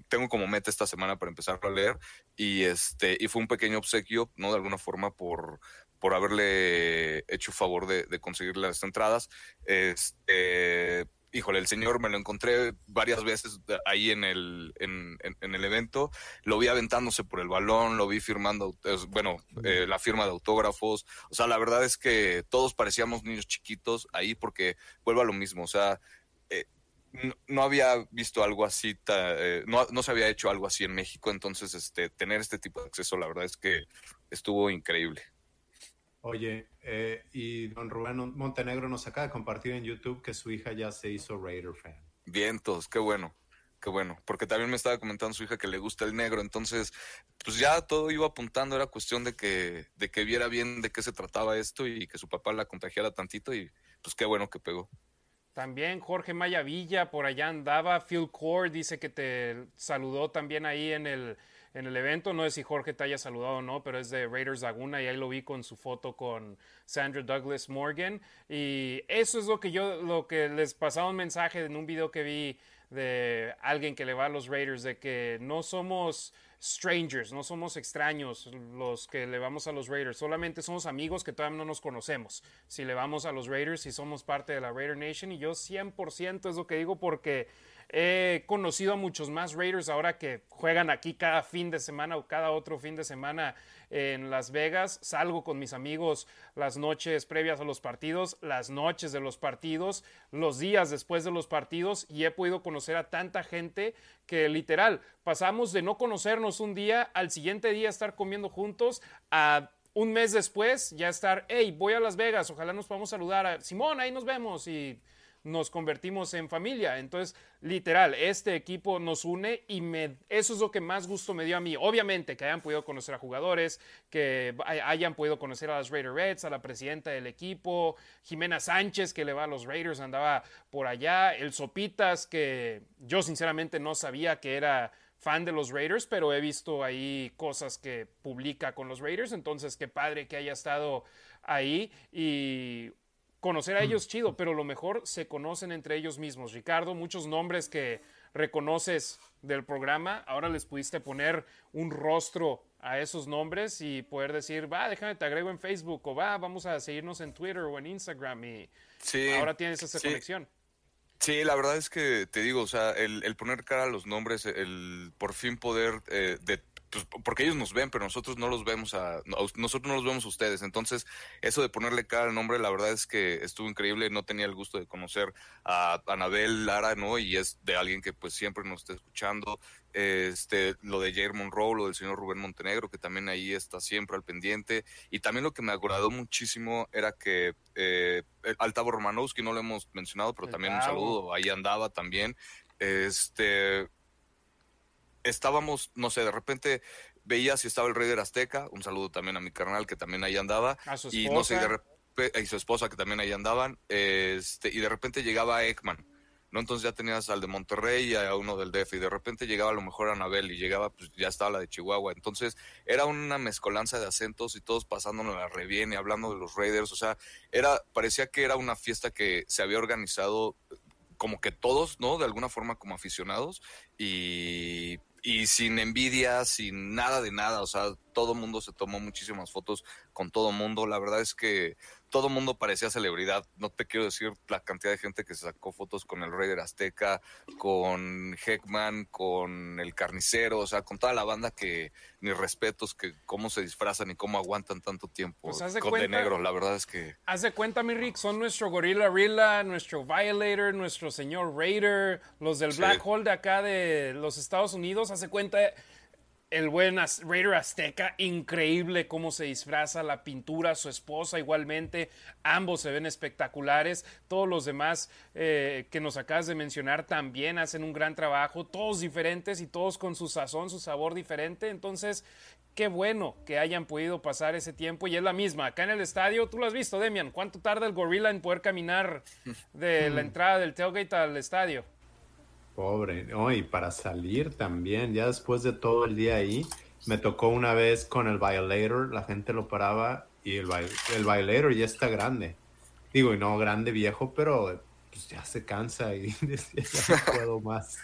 tengo como meta esta semana para empezarlo a leer. Y este, y fue un pequeño obsequio, ¿no? De alguna forma por, por haberle hecho favor de, de conseguir las entradas. Este, híjole, el señor me lo encontré varias veces ahí en el, en, el evento, lo vi aventándose por el balón, lo vi firmando, bueno, eh, la firma de autógrafos, o sea, la verdad es que todos parecíamos niños chiquitos ahí porque vuelvo a lo mismo, o sea, eh, no, había visto algo así, eh, no, no se había hecho algo así en México, entonces este, tener este tipo de acceso, la verdad es que estuvo increíble. Oye, eh, y don Rubén Montenegro nos acaba de compartir en YouTube que su hija ya se hizo Raider fan. Vientos, qué bueno, qué bueno. Porque también me estaba comentando su hija que le gusta el negro, entonces, pues ya todo iba apuntando, era cuestión de que, de que viera bien de qué se trataba esto y que su papá la contagiara tantito y pues qué bueno que pegó. También Jorge Maya Villa por allá andaba. Phil Core dice que te saludó también ahí en el en el evento. No sé si Jorge te haya saludado o no, pero es de Raiders Laguna y ahí lo vi con su foto con Sandra Douglas Morgan. Y eso es lo que yo, lo que les pasaba un mensaje en un video que vi de alguien que le va a los Raiders, de que no somos strangers, no somos extraños los que le vamos a los Raiders, solamente somos amigos que todavía no nos conocemos. Si le vamos a los Raiders y somos parte de la Raider Nation, y yo 100% es lo que digo porque He conocido a muchos más Raiders ahora que juegan aquí cada fin de semana o cada otro fin de semana en Las Vegas. Salgo con mis amigos las noches previas a los partidos, las noches de los partidos, los días después de los partidos y he podido conocer a tanta gente que literal pasamos de no conocernos un día al siguiente día estar comiendo juntos a un mes después ya estar, hey, voy a Las Vegas, ojalá nos podamos saludar a Simón, ahí nos vemos y nos convertimos en familia. Entonces, literal, este equipo nos une y me, eso es lo que más gusto me dio a mí. Obviamente, que hayan podido conocer a jugadores, que hayan podido conocer a las Raider Reds, a la presidenta del equipo, Jimena Sánchez, que le va a los Raiders, andaba por allá, el Sopitas, que yo sinceramente no sabía que era fan de los Raiders, pero he visto ahí cosas que publica con los Raiders, entonces qué padre que haya estado ahí y conocer a ellos chido, pero lo mejor se conocen entre ellos mismos. Ricardo, muchos nombres que reconoces del programa, ahora les pudiste poner un rostro a esos nombres y poder decir, va, déjame te agrego en Facebook o va, vamos a seguirnos en Twitter o en Instagram y ahora tienes esa conexión. Sí, la verdad es que te digo, o sea, el, poner cara a los nombres, el por fin poder eh, de pues, porque ellos nos ven, pero nosotros no los vemos a, nosotros no los vemos a ustedes. Entonces, eso de ponerle cara al nombre, la verdad es que estuvo increíble. No tenía el gusto de conocer a Anabel Lara, ¿no? Y es de alguien que pues siempre nos está escuchando. Este, lo de Jair Monroe, lo del señor Rubén Montenegro, que también ahí está siempre al pendiente. Y también lo que me agradó muchísimo era que eh, Altavo Romanowski, no lo hemos mencionado, pero también un saludo, ahí andaba también. Este, estábamos, no sé, de repente veía si estaba el rey de Azteca, un saludo también a mi carnal que también ahí andaba, y no sé, de repente, y su esposa que también ahí andaban, este, y de repente llegaba Ekman, ¿no? Entonces ya tenías al de Monterrey y a uno del DF, y de repente llegaba a lo mejor a Anabel, y llegaba, pues ya estaba la de Chihuahua, entonces era una mezcolanza de acentos y todos pasándonos la reviene, hablando de los Raiders, o sea, era, parecía que era una fiesta que se había organizado como que todos, ¿no? De alguna forma como aficionados y y sin envidia, sin nada de nada, o sea, todo mundo se tomó muchísimas fotos con todo mundo, la verdad es que todo mundo parecía celebridad, no te quiero decir la cantidad de gente que se sacó fotos con el Rey de Azteca, con Heckman, con el Carnicero, o sea, con toda la banda que, mis respetos, que cómo se disfrazan y cómo aguantan tanto tiempo pues con de negro, la verdad es que... Haz de cuenta, mi Rick, son nuestro Gorilla Rilla, nuestro Violator, nuestro señor Raider, los del Black Hole de acá de los Estados Unidos, hace cuenta el buen Raider Azteca, increíble cómo se disfraza, la pintura, su esposa igualmente, ambos se ven espectaculares, todos los demás eh, que nos acabas de mencionar también hacen un gran trabajo, todos diferentes y todos con su sazón, su sabor diferente, entonces qué bueno que hayan podido pasar ese tiempo y es la misma, acá en el estadio, tú lo has visto Demian, ¿cuánto tarda el gorila en poder caminar de la entrada del tailgate al estadio? Pobre, no, y para salir también, ya después de todo el día ahí, me tocó una vez con el Violator, la gente lo paraba y el, el Violator ya está grande. Digo, y no grande viejo, pero pues ya se cansa y ya no puedo más.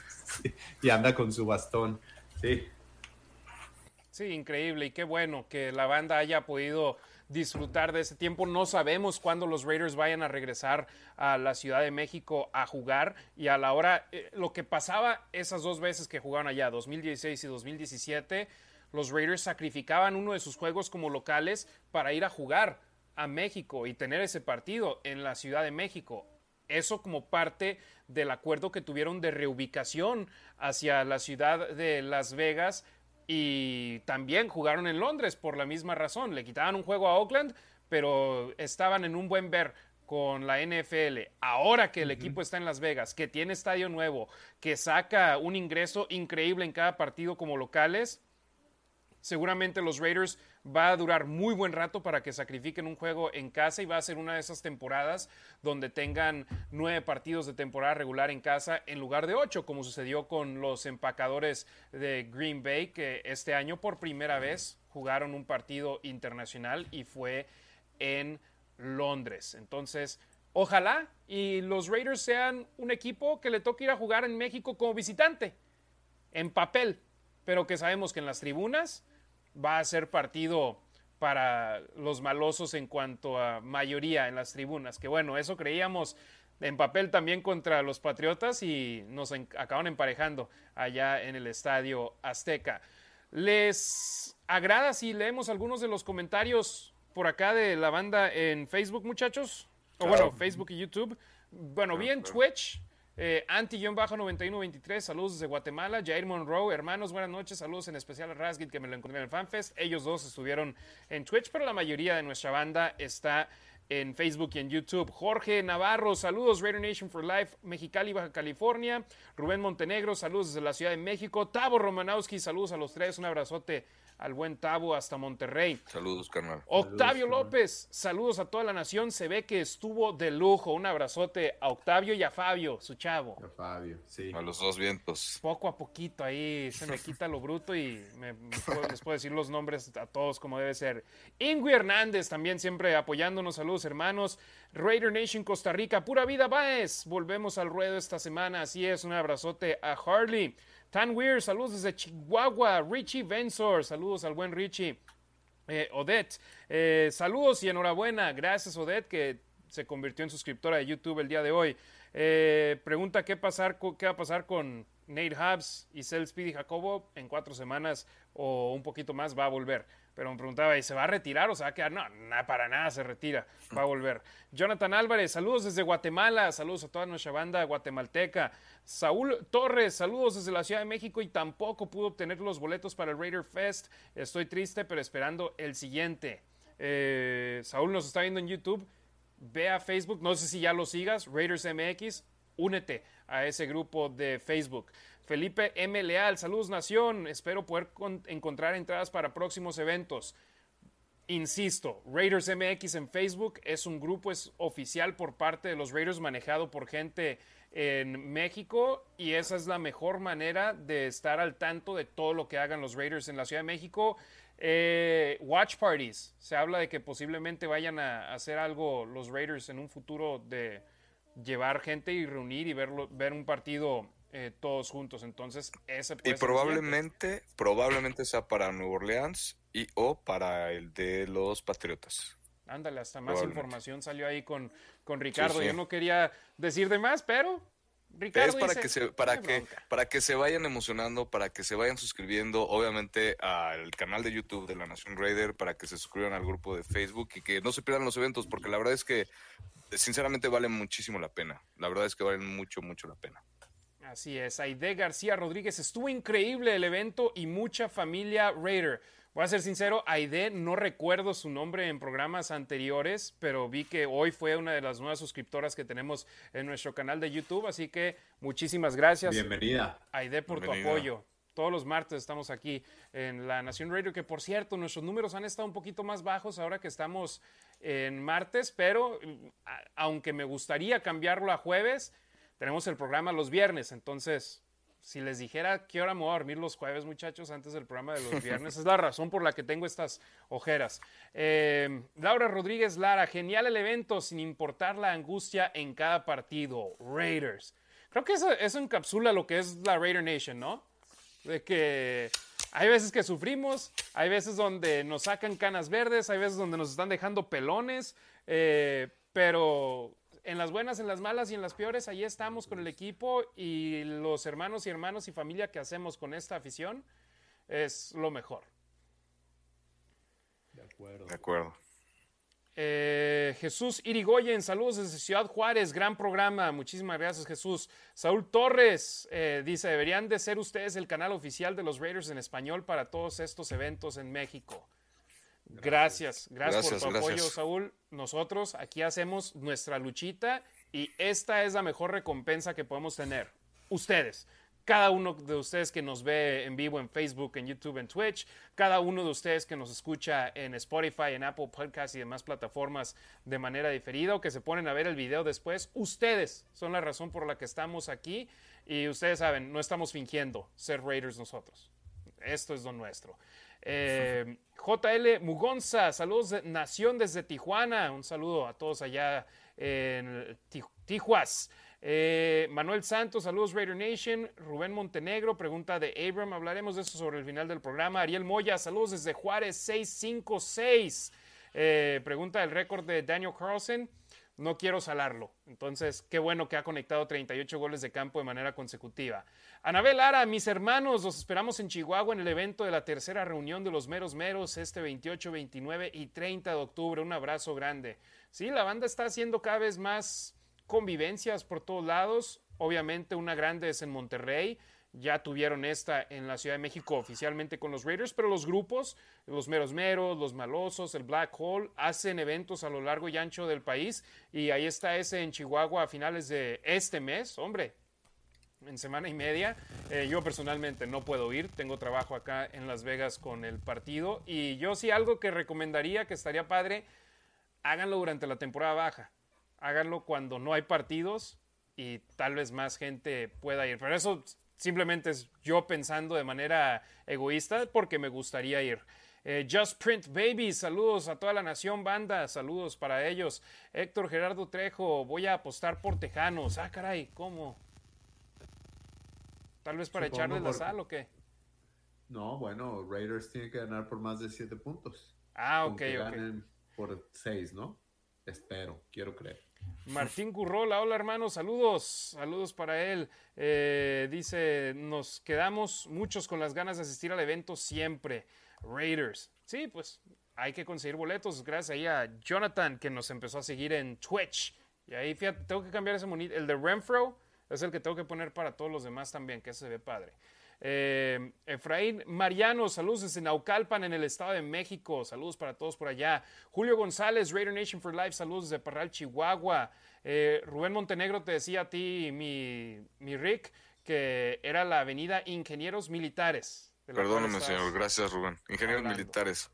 y anda con su bastón. Sí. Sí, increíble y qué bueno que la banda haya podido disfrutar de ese tiempo. No sabemos cuándo los Raiders vayan a regresar a la Ciudad de México a jugar y a la hora, eh, lo que pasaba esas dos veces que jugaron allá, 2016 y 2017, los Raiders sacrificaban uno de sus juegos como locales para ir a jugar a México y tener ese partido en la Ciudad de México. Eso como parte del acuerdo que tuvieron de reubicación hacia la ciudad de Las Vegas y también jugaron en Londres por la misma razón. Le quitaban un juego a Oakland, pero estaban en un buen ver con la NFL. Ahora que el equipo está en Las Vegas, que tiene estadio nuevo, que saca un ingreso increíble en cada partido como locales, seguramente los Raiders va a durar muy buen rato para que sacrifiquen un juego en casa y va a ser una de esas temporadas donde tengan nueve partidos de temporada regular en casa en lugar de ocho, como sucedió con los empacadores de Green Bay, que este año por primera vez jugaron un partido internacional y fue en Londres. Entonces, ojalá y los Raiders sean un equipo que le toque ir a jugar en México como visitante, en papel, pero que sabemos que en las tribunas va a ser partido para los malosos en cuanto a mayoría en las tribunas. Que bueno, eso creíamos en papel también contra los Patriotas y nos acaban emparejando allá en el Estadio Azteca. ¿Les agrada si leemos algunos de los comentarios por acá de la banda en Facebook, muchachos? O bueno, Facebook y YouTube. Bueno, vi en Twitch. Eh, Anti-9123, saludos desde Guatemala. Jair Monroe, hermanos, buenas noches. Saludos en especial a Rasgit, que me lo encontré en el FanFest. Ellos dos estuvieron en Twitch, pero la mayoría de nuestra banda está en Facebook y en YouTube. Jorge Navarro, saludos, Raider Nation for Life, Mexicali, Baja California. Rubén Montenegro, saludos desde la Ciudad de México. Tavo Romanowski, saludos a los tres, un abrazote al buen Tabo hasta Monterrey. Saludos, carnal. Octavio López, saludos a toda la nación. Se ve que estuvo de lujo. Un abrazote a Octavio y a Fabio, su chavo. A Fabio, sí. A los dos vientos. Poco a poquito ahí se me quita lo bruto y les puedo decir los nombres a todos como debe ser. Ingui Hernández también siempre apoyándonos. Saludos, hermanos. Raider Nation Costa Rica, pura vida, Baez. Volvemos al ruedo esta semana. Así es, un abrazote a Harley. Tan Weir, saludos desde Chihuahua. Richie Vensor, saludos al buen Richie. Eh, Odette, eh, saludos y enhorabuena. Gracias, Odette, que se convirtió en suscriptora de YouTube el día de hoy. Eh, pregunta qué, pasar, qué va a pasar con Nate Hubs y Cell Speedy Jacobo en cuatro semanas o un poquito más va a volver. Pero me preguntaba, ¿y se va a retirar o se va a quedar? No, para nada se retira, va a volver. Jonathan Álvarez, saludos desde Guatemala, saludos a toda nuestra banda guatemalteca. Saúl Torres, saludos desde la Ciudad de México y tampoco pudo obtener los boletos para el Raider Fest. Estoy triste, pero esperando el siguiente. Eh, Saúl nos está viendo en YouTube. Ve a Facebook, no sé si ya lo sigas, Raiders MX, únete a ese grupo de Facebook. Felipe M. Leal, saludos Nación, espero poder encontrar entradas para próximos eventos. Insisto, Raiders MX en Facebook es un grupo es oficial por parte de los Raiders manejado por gente en México y esa es la mejor manera de estar al tanto de todo lo que hagan los Raiders en la Ciudad de México. Eh, watch parties, se habla de que posiblemente vayan a hacer algo los Raiders en un futuro de llevar gente y reunir y verlo, ver un partido eh, todos juntos. Entonces, ese Y probablemente, probablemente sea para Nueva Orleans y o para el de los Patriotas. Ándale, hasta más información salió ahí con, con Ricardo. Yo no quería decir de más, pero Ricardo es para que se para que para que se vayan emocionando, para que se vayan suscribiendo, obviamente al canal de YouTube de la Nación Raider, para que se suscriban al grupo de Facebook y que no se pierdan los eventos, porque la verdad es que sinceramente valen muchísimo la pena. La verdad es que valen mucho mucho la pena. Así es, Aide García Rodríguez, estuvo increíble el evento y mucha familia Raider. Voy a ser sincero, Aide no recuerdo su nombre en programas anteriores, pero vi que hoy fue una de las nuevas suscriptoras que tenemos en nuestro canal de YouTube, así que muchísimas gracias. Bienvenida. Aide por tu apoyo. Todos los martes estamos aquí en la Nación Radio, que por cierto, nuestros números han estado un poquito más bajos ahora que estamos en martes, pero aunque me gustaría cambiarlo a jueves, tenemos el programa los viernes, entonces si les dijera qué hora me voy a dormir los jueves, muchachos, antes del programa de los viernes, es la razón por la que tengo estas ojeras. Eh, Laura Rodríguez Lara, genial el evento, sin importar la angustia en cada partido. Raiders. Creo que eso, encapsula lo que es la Raider Nation, ¿no? De que hay veces que sufrimos, hay veces donde nos sacan canas verdes, hay veces donde nos están dejando pelones, eh, pero en las buenas, en las malas y en las peores, ahí estamos con el equipo y los hermanos y hermanos y familia que hacemos con esta afición es lo mejor. De acuerdo. De acuerdo. Eh, Jesús Irigoyen, saludos desde Ciudad Juárez, gran programa, muchísimas gracias Jesús. Saúl Torres eh, dice, deberían de ser ustedes el canal oficial de los Raiders en español para todos estos eventos en México. Gracias, gracias, por tu apoyo, Saúl. Nosotros aquí hacemos nuestra luchita y esta es la mejor recompensa que podemos tener. Ustedes, cada uno de ustedes que nos ve en vivo en Facebook, en YouTube, en Twitch, cada uno de ustedes que nos escucha en Spotify, en Apple Podcasts y demás plataformas de manera diferida o que se ponen a ver el video después, ustedes son la razón por la que estamos aquí y ustedes saben, no estamos fingiendo ser Raiders nosotros. Esto es lo nuestro. Eh, JL Mugonza, saludos de Nación desde Tijuana. Un saludo a todos allá en Tijuas. Eh, Manuel Santos, saludos Raider Nation. Rubén Montenegro, pregunta de Abram. Hablaremos de eso sobre el final del programa. Ariel Moya, saludos desde Juárez 656. Eh, pregunta del récord de Daniel Carlson. No quiero salarlo. Entonces, qué bueno que ha conectado 38 goles de campo de manera consecutiva. Anabel Lara, mis hermanos, los esperamos en Chihuahua en el evento de la tercera reunión de los Meros Meros este 28, 29 y 30 de octubre. Un abrazo grande. Sí, la banda está haciendo cada vez más convivencias por todos lados. Obviamente una grande es en Monterrey ya tuvieron esta en la Ciudad de México oficialmente con los Raiders, pero los grupos, los meros meros, los malosos, el Black Hole, hacen eventos a lo largo y ancho del país y ahí está ese en Chihuahua a finales de este mes, hombre, en semana y media. Eh, yo personalmente no puedo ir, tengo trabajo acá en Las Vegas con el partido y yo sí algo que recomendaría que estaría padre, háganlo durante la temporada baja, háganlo cuando no hay partidos y tal vez más gente pueda ir. Pero eso simplemente es yo pensando de manera egoísta porque me gustaría ir. Eh, Just Print Baby, saludos a toda la nación banda, saludos para ellos. Héctor Gerardo Trejo, voy a apostar por Tejanos. Ah, caray, ¿cómo? Tal vez para echarle la sal o qué? No, bueno, Raiders tiene que ganar por más de siete puntos. Ah, ok, ok. Por seis, ¿no? Espero, quiero creer. Martín Currola, hola hermano, saludos, saludos para él. Eh, dice, nos quedamos muchos con las ganas de asistir al evento siempre. Raiders. Sí, pues hay que conseguir boletos. Gracias ahí a Jonathan que nos empezó a seguir en Twitch. Y ahí, fíjate, tengo que cambiar ese monito. El de Renfro es el que tengo que poner para todos los demás también, que se ve padre. Eh, Efraín Mariano, saludos desde Naucalpan en el Estado de México. Saludos para todos por allá. Julio González, Raider Nation for Life, saludos desde Parral, Chihuahua. Eh, Rubén Montenegro te decía a ti, mi, mi Rick, que era la avenida Ingenieros Militares. Perdóname, señor. Gracias, Rubén. Ingenieros Militares.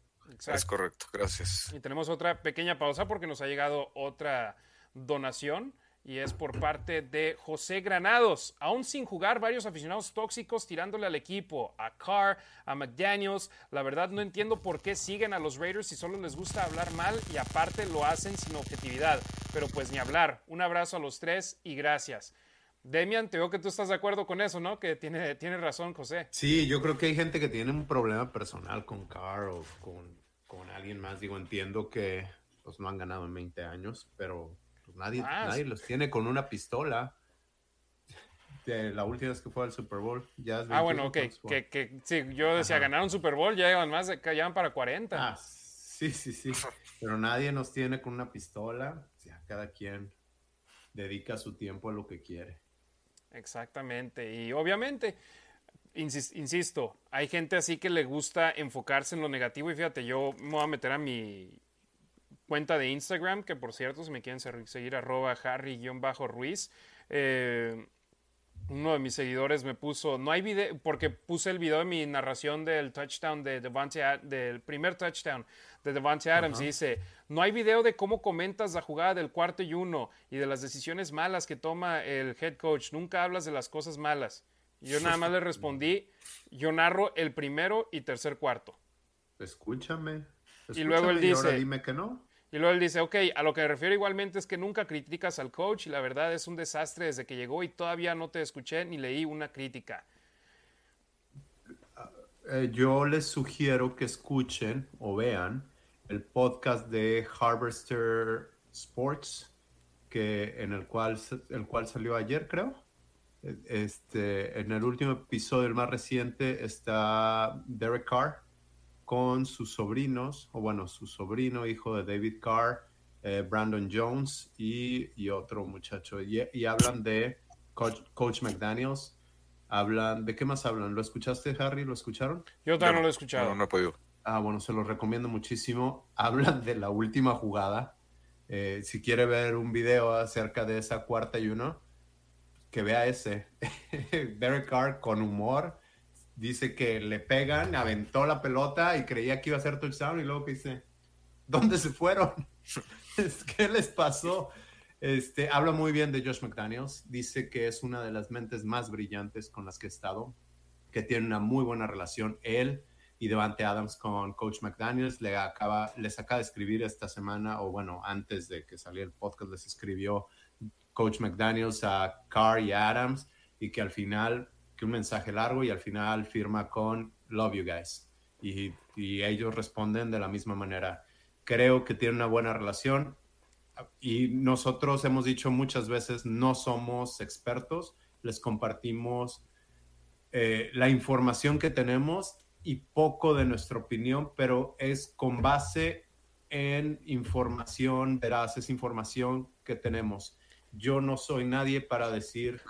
Es correcto, gracias. Y tenemos otra pequeña pausa porque nos ha llegado otra donación y es por parte de José Granados. Aún sin jugar, varios aficionados tóxicos tirándole al equipo, a Carr, a McDaniels. La verdad no entiendo por qué siguen a los Raiders si solo les gusta hablar mal y aparte lo hacen sin objetividad. Pero pues ni hablar. Un abrazo a los tres y gracias. Demian, te veo que tú estás de acuerdo con eso, ¿no? Que tiene, tiene razón, José. Sí, yo creo que hay gente que tiene un problema personal con Carr o con, con alguien más. Digo, entiendo que pues no han ganado en 20 años, pero nadie, nadie los tiene con una pistola. De la última vez que fue al Super Bowl. Ya ah, bueno, ok. Que, que, sí, yo decía, ganaron Super Bowl, ya llevan más, ya llevan para 40. Ah, sí, sí, sí. Pero nadie nos tiene con una pistola. O sea, cada quien dedica su tiempo a lo que quiere. Exactamente. Y obviamente, insisto, hay gente así que le gusta enfocarse en lo negativo. Y fíjate, yo me voy a meter a mi cuenta de Instagram, que por cierto, si me quieren seguir, arroba harry-ruiz. Eh, uno de mis seguidores me puso, no hay video, porque puse el video de mi narración del touchdown de Devante, del primer touchdown de Devante Adams, y dice, no hay video de cómo comentas la jugada del cuarto y uno y de las decisiones malas que toma el head coach, nunca hablas de las cosas malas. Y yo nada más le respondí, yo narro el primero y tercer cuarto. Escúchame. y luego él dice, dime que no. Y luego él dice, ok, a lo que me refiero igualmente es que nunca criticas al coach y la verdad es un desastre desde que llegó y todavía no te escuché ni leí una crítica. Eh, yo les sugiero que escuchen o vean el podcast de Harvester Sports, que, en el cual, el cual salió ayer, creo. Este, en el último episodio, el más reciente, está Derek Carr con sus sobrinos, o bueno, su sobrino, hijo de David Carr, eh, Brandon Jones y, otro muchacho. Y, hablan de Coach, McDaniels. Hablan, ¿de qué más hablan? ¿Lo escuchaste, Harry? ¿Lo escucharon? Yo todavía no, lo he escuchado. No, no he podido. Ah, bueno, se los recomiendo muchísimo. Hablan de la última jugada. Eh, si quiere ver un video acerca de esa cuarta y uno, que vea ese. Derek Carr con humor dice que le pegan, aventó la pelota y creía que iba a ser touchdown y luego dice, ¿dónde se fueron? ¿Qué les pasó? Este, habla muy bien de Josh McDaniels, dice que es una de las mentes más brillantes con las que he estado, que tiene una muy buena relación él y Devante Adams con Coach McDaniels. Le acaba, les acaba de escribir esta semana, o bueno, antes de que saliera el podcast, les escribió Coach McDaniels a Carr y Adams y que al final un mensaje largo y al final firma con Love You Guys. Y, ellos responden de la misma manera. Creo que tienen una buena relación. y nosotros hemos dicho muchas veces, no somos expertos, les compartimos eh, la información que tenemos y poco de nuestra opinión, pero es con base en información veraz, es información que tenemos. Yo no soy nadie para decir,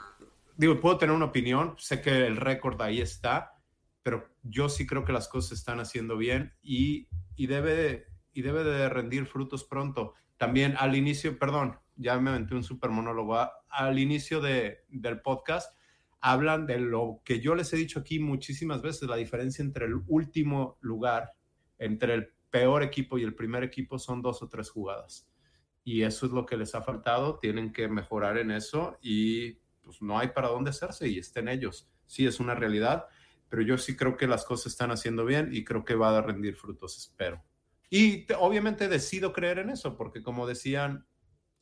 digo, puedo tener una opinión, sé que el récord ahí está, pero yo sí creo que las cosas se están haciendo bien y, y, debe, y debe de rendir frutos pronto. También al inicio, perdón, ya me aventé un super monólogo, al inicio de, del podcast hablan de lo que yo les he dicho aquí muchísimas veces, la diferencia entre el último lugar, entre el peor equipo y el primer equipo son dos o tres jugadas. Y eso es lo que les ha faltado, tienen que mejorar en eso y pues no hay para dónde hacerse y estén ellos. Sí, es una realidad, pero yo sí creo que las cosas están haciendo bien y creo que va a rendir frutos, espero. Y obviamente decido creer en eso, porque como decían,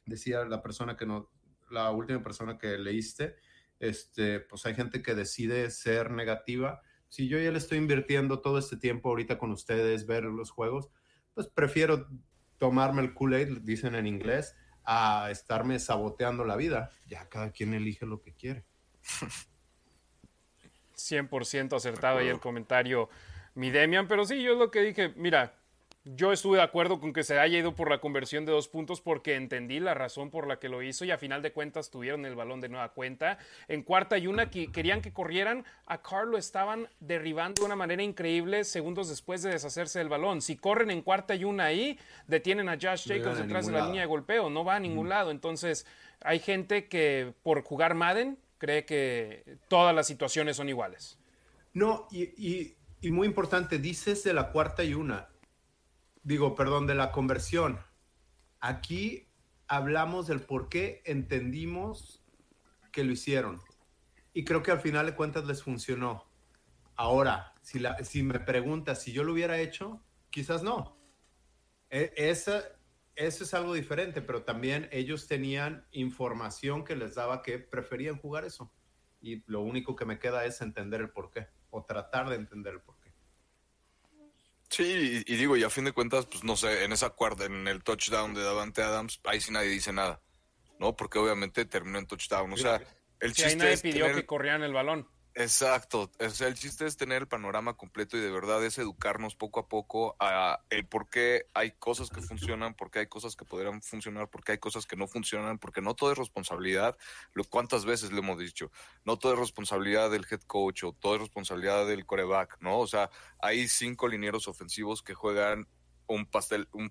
decía la persona que no, la última persona que leíste, este, pues hay gente que decide ser negativa. Si yo ya le estoy invirtiendo todo este tiempo ahorita con ustedes, ver los juegos, pues prefiero tomarme el Kool-Aid, dicen en inglés, a estarme saboteando la vida. Ya cada quien elige lo que quiere. 100% acertado ahí el comentario, mi Demian, pero sí, yo es lo que dije, mira, yo estuve de acuerdo con que se haya ido por la conversión de dos puntos porque entendí la razón por la que lo hizo y a final de cuentas tuvieron el balón de nueva cuenta. En cuarta y una que querían que corrieran, a Carlo estaban derribando de una manera increíble segundos después de deshacerse del balón. Si corren en cuarta y una ahí, detienen a Josh Jacobs detrás de la línea de golpeo, no va a ningún lado. Entonces hay gente que por jugar Madden cree que todas las situaciones son iguales. No, y, y muy importante, dices de la cuarta y una digo, perdón, de la conversión. Aquí hablamos del por qué entendimos que lo hicieron. Y creo que al final de cuentas les funcionó. Ahora, si, me preguntas si yo lo hubiera hecho, quizás no. E, eso es algo diferente, pero también ellos tenían información que les daba que preferían jugar eso. Y lo único que me queda es entender el por qué, o tratar de entender el por qué. Sí, y, digo, y a fin de cuentas, pues no sé, en esa cuarta, en el touchdown de Davante Adams, ahí sí nadie dice nada, ¿no? Porque obviamente terminó en touchdown. O sea, el chiste ahí nadie pidió que corrieran el balón. Exacto, o sea, el chiste es tener el panorama completo y de verdad es educarnos poco a poco a el por qué hay cosas que funcionan, por qué hay cosas que podrían funcionar, por qué hay cosas que no funcionan, porque no todo es responsabilidad, lo cuántas veces le hemos dicho, no todo es responsabilidad del head coach o todo es responsabilidad del coreback, ¿no? O sea, hay cinco linieros ofensivos que juegan un pastel, un,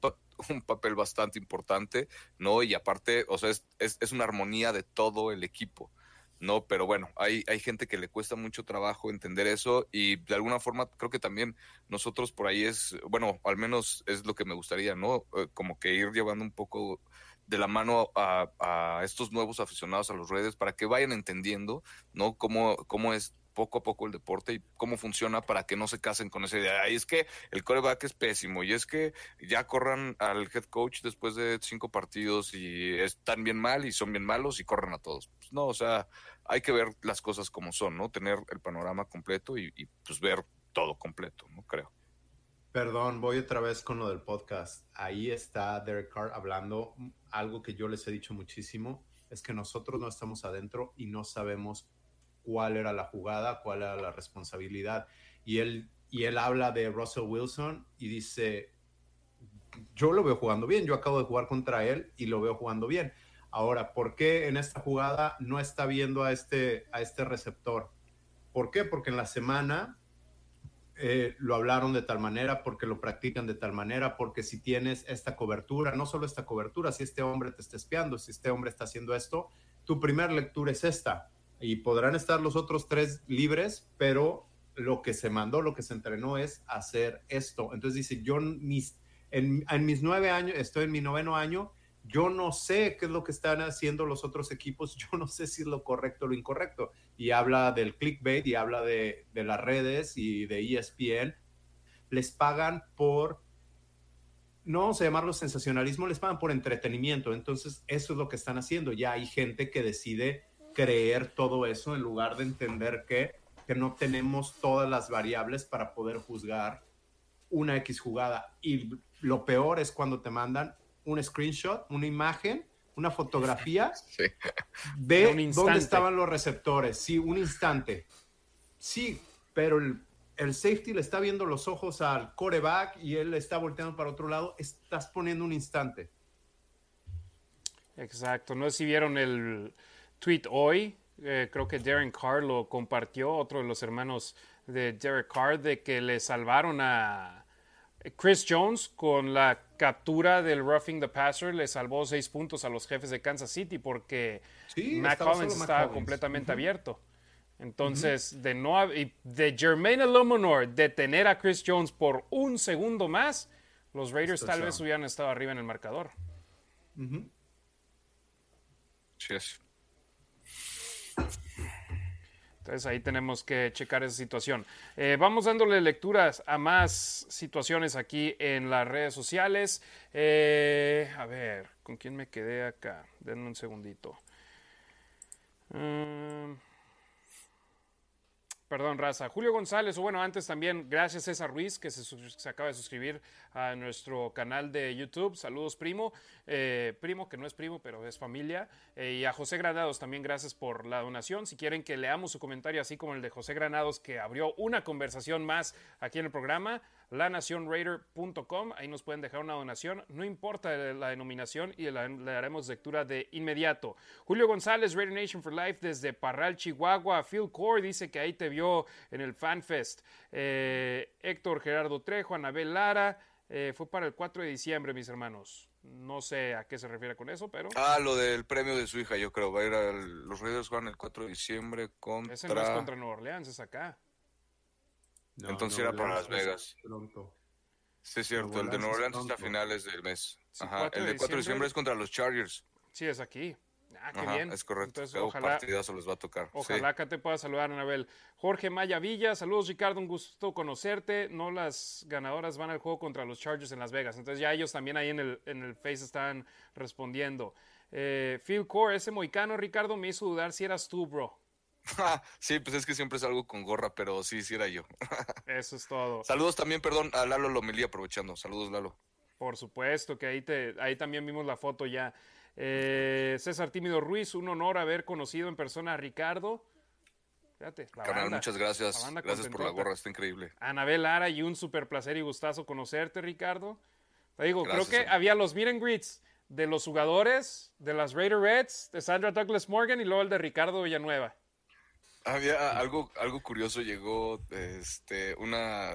un papel bastante importante, ¿no? Y aparte, o sea, es, es, es una armonía de todo el equipo. ¿No? Pero bueno, hay, hay gente que le cuesta mucho trabajo entender eso y de alguna forma creo que también nosotros por ahí es, bueno, al menos es lo que me gustaría, ¿no? Eh, como que ir llevando un poco de la mano a, estos nuevos aficionados a los redes para que vayan entendiendo, ¿no? Cómo, cómo es poco a poco el deporte y cómo funciona para que no se casen con esa idea. Y es que el coreback es pésimo y es que ya corran al head coach después de cinco partidos y están bien mal y son bien malos y corren a todos. Pues no, o sea, hay que ver las cosas como son, ¿no? Tener el panorama completo y, pues ver todo completo, ¿no? Creo. Perdón, voy otra vez con lo del podcast. Ahí está Derek Carr hablando algo que yo les he dicho muchísimo, es que nosotros no estamos adentro y no sabemos cuál era la jugada, cuál era la responsabilidad. Y él, y él habla de Russell Wilson y dice, yo lo veo jugando bien, yo acabo de jugar contra él y lo veo jugando bien. Ahora, ¿por qué en esta jugada no está viendo a este, a este receptor? ¿Por qué? Porque en la semana eh, lo hablaron de tal manera, porque lo practican de tal manera, porque si tienes esta cobertura, no solo esta cobertura, si este hombre te está espiando, si este hombre está haciendo esto, tu primera lectura es esta y podrán estar los otros tres libres, pero lo que se mandó, lo que se entrenó es hacer esto. Entonces dice, yo mis, en, mis nueve años, estoy en mi noveno año, yo no sé qué es lo que están haciendo los otros equipos, yo no sé si es lo correcto o lo incorrecto. Y habla del clickbait y habla de, las redes y de ESPN. Les pagan por, no vamos a llamarlo sensacionalismo, les pagan por entretenimiento. Entonces, eso es lo que están haciendo. Ya hay gente que decide creer todo eso en lugar de entender que, que no tenemos todas las variables para poder juzgar una X jugada. Y lo peor es cuando te mandan un screenshot, una imagen, una fotografía Sí. de un dónde estaban los receptores. Sí, un instante. Sí, pero el, el safety le está viendo los ojos al coreback y él está volteando para otro lado. Estás poniendo un instante. Exacto. No sé si vieron el tweet hoy. eh, creo que Darren Carr lo compartió, otro de los hermanos de Derek Carr, de que le salvaron a Chris Jones con la captura del roughing the passer. Le salvó seis puntos a los jefes de Kansas City porque Sí, estaba Collins estaba Collins. completamente abierto. Entonces, de no hab- y de Jermaine Illuminor detener a Chris Jones por un segundo más, los Raiders tal vez hubieran estado arriba en el marcador. Sí es. Entonces ahí tenemos que checar esa situación. Eh, vamos dándole lecturas a más situaciones aquí en las redes sociales. Eh, a ver, ¿con quién me quedé acá? Denme un segundito. Mm, Perdón, raza. Julio González, o bueno, antes también, gracias César Ruiz, que se, se acaba de suscribir a nuestro canal de YouTube. Saludos, primo. Eh, primo, que no es primo, pero es familia. Eh, y a José Granados también, gracias por la donación. Si quieren que leamos su comentario, así como el de José Granados, que abrió una conversación más aquí en el programa, lanacionraider.com. Ahí nos pueden dejar una donación. No importa la denominación y la- le daremos lectura de inmediato. Julio González, Raider Nation for Life desde Parral, Chihuahua. Phil Core dice que ahí te vio en el FanFest. Eh, Héctor Gerardo Trejo, Anabel Lara. eh, fue para el 4 de diciembre, mis hermanos. No sé a qué se refiere con eso, pero Ah, lo del premio de su hija, yo creo. Va a ir al- los Raiders juegan el 4 de diciembre contra. ese no es contra Nueva Orleans, es acá. No, Entonces era para Orleans Las Vegas. pronto. Sí, es cierto. Nuevo El de Nueva Orleans es Orleans está a finales del mes. Sí, Ajá. 4 El de de 4 de diciembre. es contra los Chargers. Sí, es aquí. Ah, qué Ajá, bien. es correcto. Entonces, ojalá, partidazo les va a tocar. Ojalá que te pueda saludar, Anabel. Jorge Maya Villa, saludos Ricardo, un gusto conocerte. No las ganadoras van al juego contra los Chargers en Las Vegas. Entonces ya ellos también ahí en el, en el Face están respondiendo. Eh, Phil Core, ese moicano, Ricardo, me hizo dudar si eras tú, bro. Sí. pues es que siempre salgo con gorra, pero sí, sí era yo. Eso es todo. Saludos también, perdón, a Lalo Lomelí aprovechando. Saludos, Lalo. Por supuesto, que ahí, te, ahí también vimos la foto ya. Eh, César Tímido Ruiz, un honor haber conocido en persona a Ricardo. Fíjate, la Carnal, banda. muchas gracias. Gracias por la gorra, está increíble. Anabel Lara y un super placer y gustazo conocerte, Ricardo. Te digo, Gracias, creo que había los meet and greets de los jugadores, de las Raider Reds, de Sandra Douglas Morgan y luego el de Ricardo Villanueva. Había algo, algo curioso, llegó este una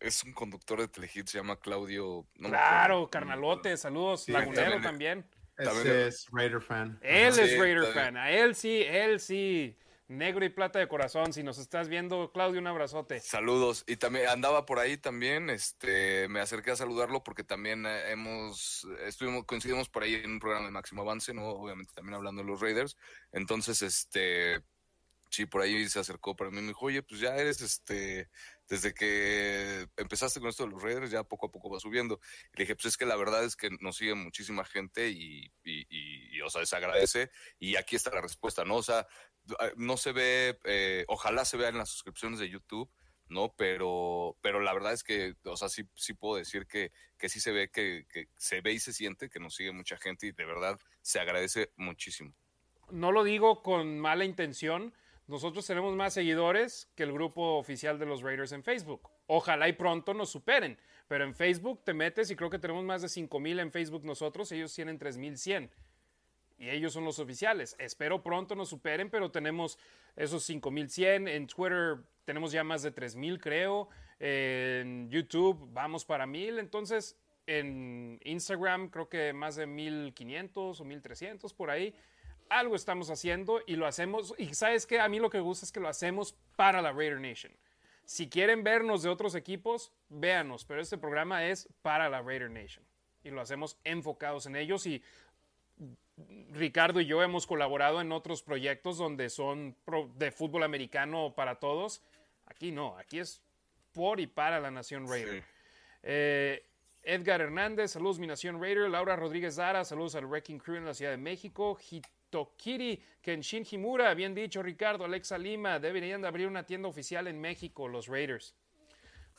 es un conductor de Telehit, se llama Claudio. no claro, acuerdo. carnalote, saludos, Sí, Lagunero también. también. Ese es Raider fan. Él Sí, es Raider también. fan, a él sí, él sí. Negro y plata de corazón, si nos estás viendo, Claudio, un abrazote. Saludos. Y también andaba por ahí también, este, me acerqué a saludarlo porque también eh, hemos, estuvimos, coincidimos por ahí en un programa de Máximo Avance, ¿no? Obviamente también hablando de los Raiders. Entonces, este, sí, por ahí se acercó para mí y me dijo, oye, pues ya eres, este, desde que empezaste con esto de los Raiders, ya poco a poco va subiendo. Le dije, pues es que la verdad es que nos sigue muchísima gente y, y, y, o sea, se agradece. Y aquí está la respuesta, ¿no? O sea, no se ve, eh, ojalá se vea en las suscripciones de YouTube, ¿no? Pero, pero la verdad es que, o sea, sí, sí puedo decir que, que sí se ve que, que se ve y se siente que nos sigue mucha gente y de verdad se agradece muchísimo. No lo digo con mala intención. Nosotros tenemos más seguidores que el grupo oficial de los Raiders en Facebook. Ojalá y pronto nos superen. Pero en Facebook te metes y creo que tenemos más de 5000 en Facebook nosotros. Ellos tienen 3100. Y ellos son los oficiales. Espero pronto nos superen, pero tenemos esos 5100. En Twitter tenemos ya más de 3000, creo. En YouTube vamos para 1000. Entonces, en Instagram creo que más de 1500 o 1300 por ahí. Algo estamos haciendo y lo hacemos. Y sabes que a mí lo que gusta es que lo hacemos para la Raider Nation. Si quieren vernos de otros equipos, véanos, pero este programa es para la Raider Nation. Y lo hacemos enfocados en ellos y Ricardo y yo hemos colaborado en otros proyectos donde son de fútbol americano para todos. Aquí no, aquí es por y para la Nación Raider. Sí. Eh, Edgar Hernández, saludos mi Nación Raider. Laura Rodríguez Dara, saludos al Wrecking Crew en la Ciudad de México. Hitokiri Kenshin Himura, bien dicho Ricardo. Alexa Lima, deberían de abrir una tienda oficial en México, los Raiders.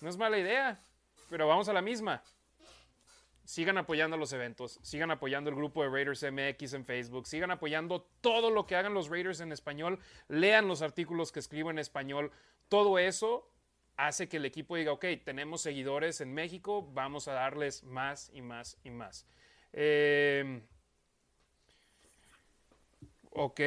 No es mala idea, pero vamos a la misma. sigan apoyando los eventos, sigan apoyando el grupo de Raiders MX en Facebook, sigan apoyando todo lo que hagan los Raiders en español, lean los artículos que escribo en español. Todo eso hace que el equipo diga, ok, tenemos seguidores en México, vamos a darles más y más y más. Eh, Ok,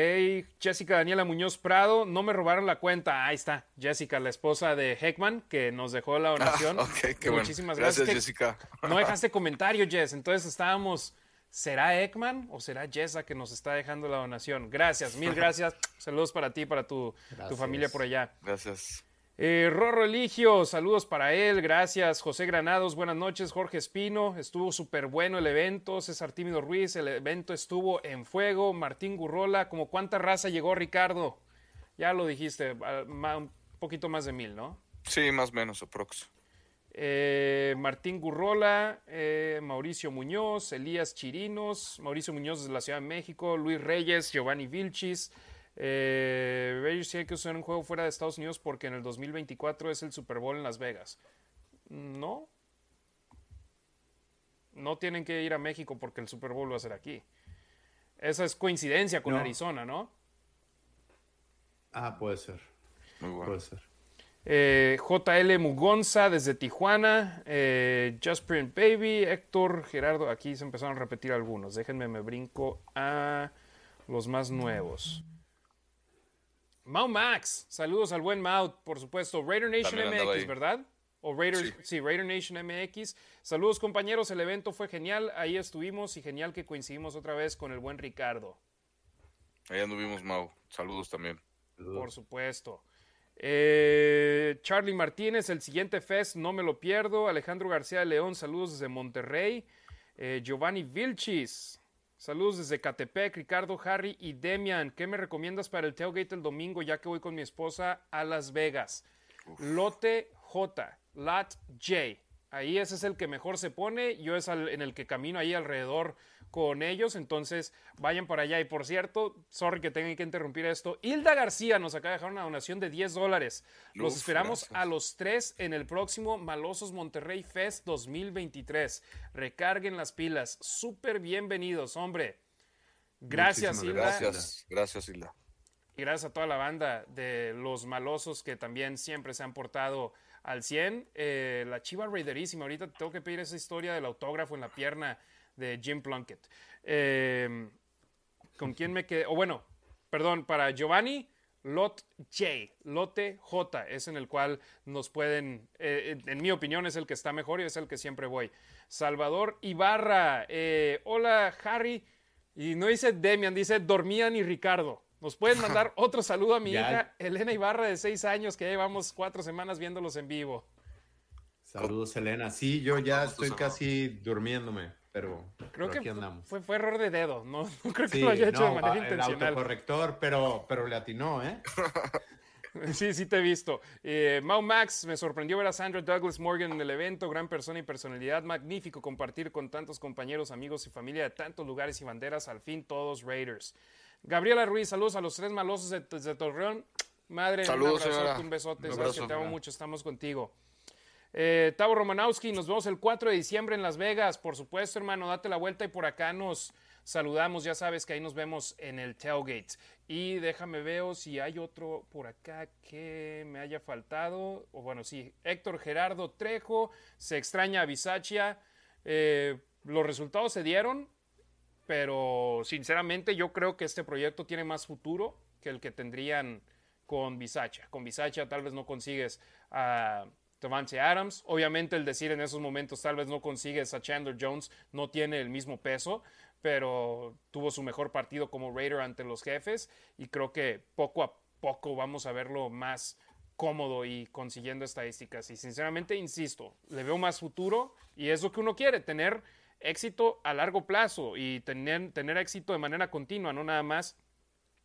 Jessica Daniela Muñoz Prado, no me robaron la cuenta. Ahí está, Jessica, la esposa de Heckman, que nos dejó la donación. Ah, qué Muchísimas gracias. Gracias, Jessica. No dejaste comentario, Jess. Entonces estábamos, ¿será Heckman o será Jessa que nos está dejando la donación? Gracias, mil gracias. Saludos para ti, para tu, tu familia por allá. Gracias. Eh, Rorro Eligio, saludos para él, gracias. José Granados, buenas noches. Jorge Espino, estuvo súper bueno el evento. César Tímido Ruiz, el evento estuvo en fuego. Martín Gurrola, ¿como cuánta raza llegó Ricardo? Ya lo dijiste, un poquito más de mil, ¿no? Sí, más o menos, aprox. Eh, Martín Gurrola, eh, Mauricio Muñoz, Elías Chirinos, Mauricio Muñoz desde la Ciudad de México, Luis Reyes, Giovanni Vilchis. Eh, Raiders tiene que usar un juego fuera de Estados Unidos porque en el 2024 es el Super Bowl en Las Vegas. No. No tienen que ir a México porque el Super Bowl va a ser aquí. Esa es coincidencia con Arizona, ¿no? Ah, puede ser. Muy bueno. Puede ser. Eh, JL Mugonza desde Tijuana, eh, Just Print Baby, Héctor, Gerardo, aquí se empezaron a repetir algunos. Déjenme, me brinco a los más nuevos. Mau Max, saludos al buen Mau, por supuesto. Raider Nation MX, ¿verdad? O Raiders, sí. Raider Nation MX. Saludos compañeros, el evento fue genial, ahí estuvimos y genial que coincidimos otra vez con el buen Ricardo. Ahí anduvimos, Mau. Saludos también. Por supuesto. Eh, Charlie Martínez, el siguiente fest, no me lo pierdo. Alejandro García de León, saludos desde Monterrey. Eh, Giovanni Vilchis, Saludos desde Catepec, Ricardo, Harry y Demian. ¿Qué me recomiendas para el tailgate el domingo ya que voy con mi esposa a Las Vegas? Lote J, Lat J. Ahí ese es el que mejor se pone. Yo es en el que camino ahí alrededor con ellos. Entonces vayan para allá. Y por cierto, sorry que tenga que interrumpir esto. Hilda García nos acaba de dejar una donación de 10 dólares. Los esperamos a los tres en el próximo Malosos Monterrey Fest 2023. Recarguen las pilas. Súper bienvenidos, hombre. Gracias, Hilda. Gracias, gracias, Hilda. Y gracias a toda la banda de los malosos que también siempre se han portado al 100. Eh, la chiva raiderísima. Ahorita tengo que pedir esa historia del autógrafo en la pierna de Jim Plunkett. Eh, ¿Con quién me quedé? O bueno, perdón, para Giovanni, Lot J, Lote J, es en el cual nos pueden, eh, en mi opinión, es el que está mejor y es el que siempre voy. Salvador Ibarra, eh, hola Harry, y no dice Demian, dice Dormían y Ricardo. Nos pueden mandar otro saludo a mi hija Elena Ibarra de seis años, que ya llevamos cuatro semanas viéndolos en vivo. Saludos, Elena. Sí, yo ya estoy casi durmiéndome pero creo que Fue, fue, error de dedo, no, creo que lo haya hecho de manera intencional. El autocorrector, pero, pero le atinó, ¿eh? Sí, sí te he visto. Eh, Mau Max, me sorprendió ver a Sandra Douglas Morgan en el evento, gran persona y personalidad, magnífico compartir con tantos compañeros, amigos y familia de tantos lugares y banderas, al fin todos Raiders. Gabriela Ruiz, saludos a los tres malosos de, Torreón. Madre, saludos, un abrazo, un besote, te amo mucho, estamos contigo. Eh, Tavo Romanowski, nos vemos el 4 de diciembre en Las Vegas. Por supuesto, hermano, date la vuelta y por acá nos saludamos. Ya sabes que ahí nos vemos en el tailgate. Y déjame ver si hay otro por acá que me haya faltado. O bueno, sí, Héctor Gerardo Trejo, se extraña a Bisaccia. Eh, los resultados se dieron, pero sinceramente yo creo que este proyecto tiene más futuro que el que tendrían con Bisaccia. Con Bisaccia tal vez no consigues a Devante Adams. Obviamente el decir en esos momentos tal vez no consigues a Chandler Jones no tiene el mismo peso, pero tuvo su mejor partido como Raider ante los jefes y creo que poco a poco vamos a verlo más cómodo y consiguiendo estadísticas. Y sinceramente, insisto, le veo más futuro y es lo que uno quiere, tener éxito a largo plazo y tener, tener éxito de manera continua, no nada más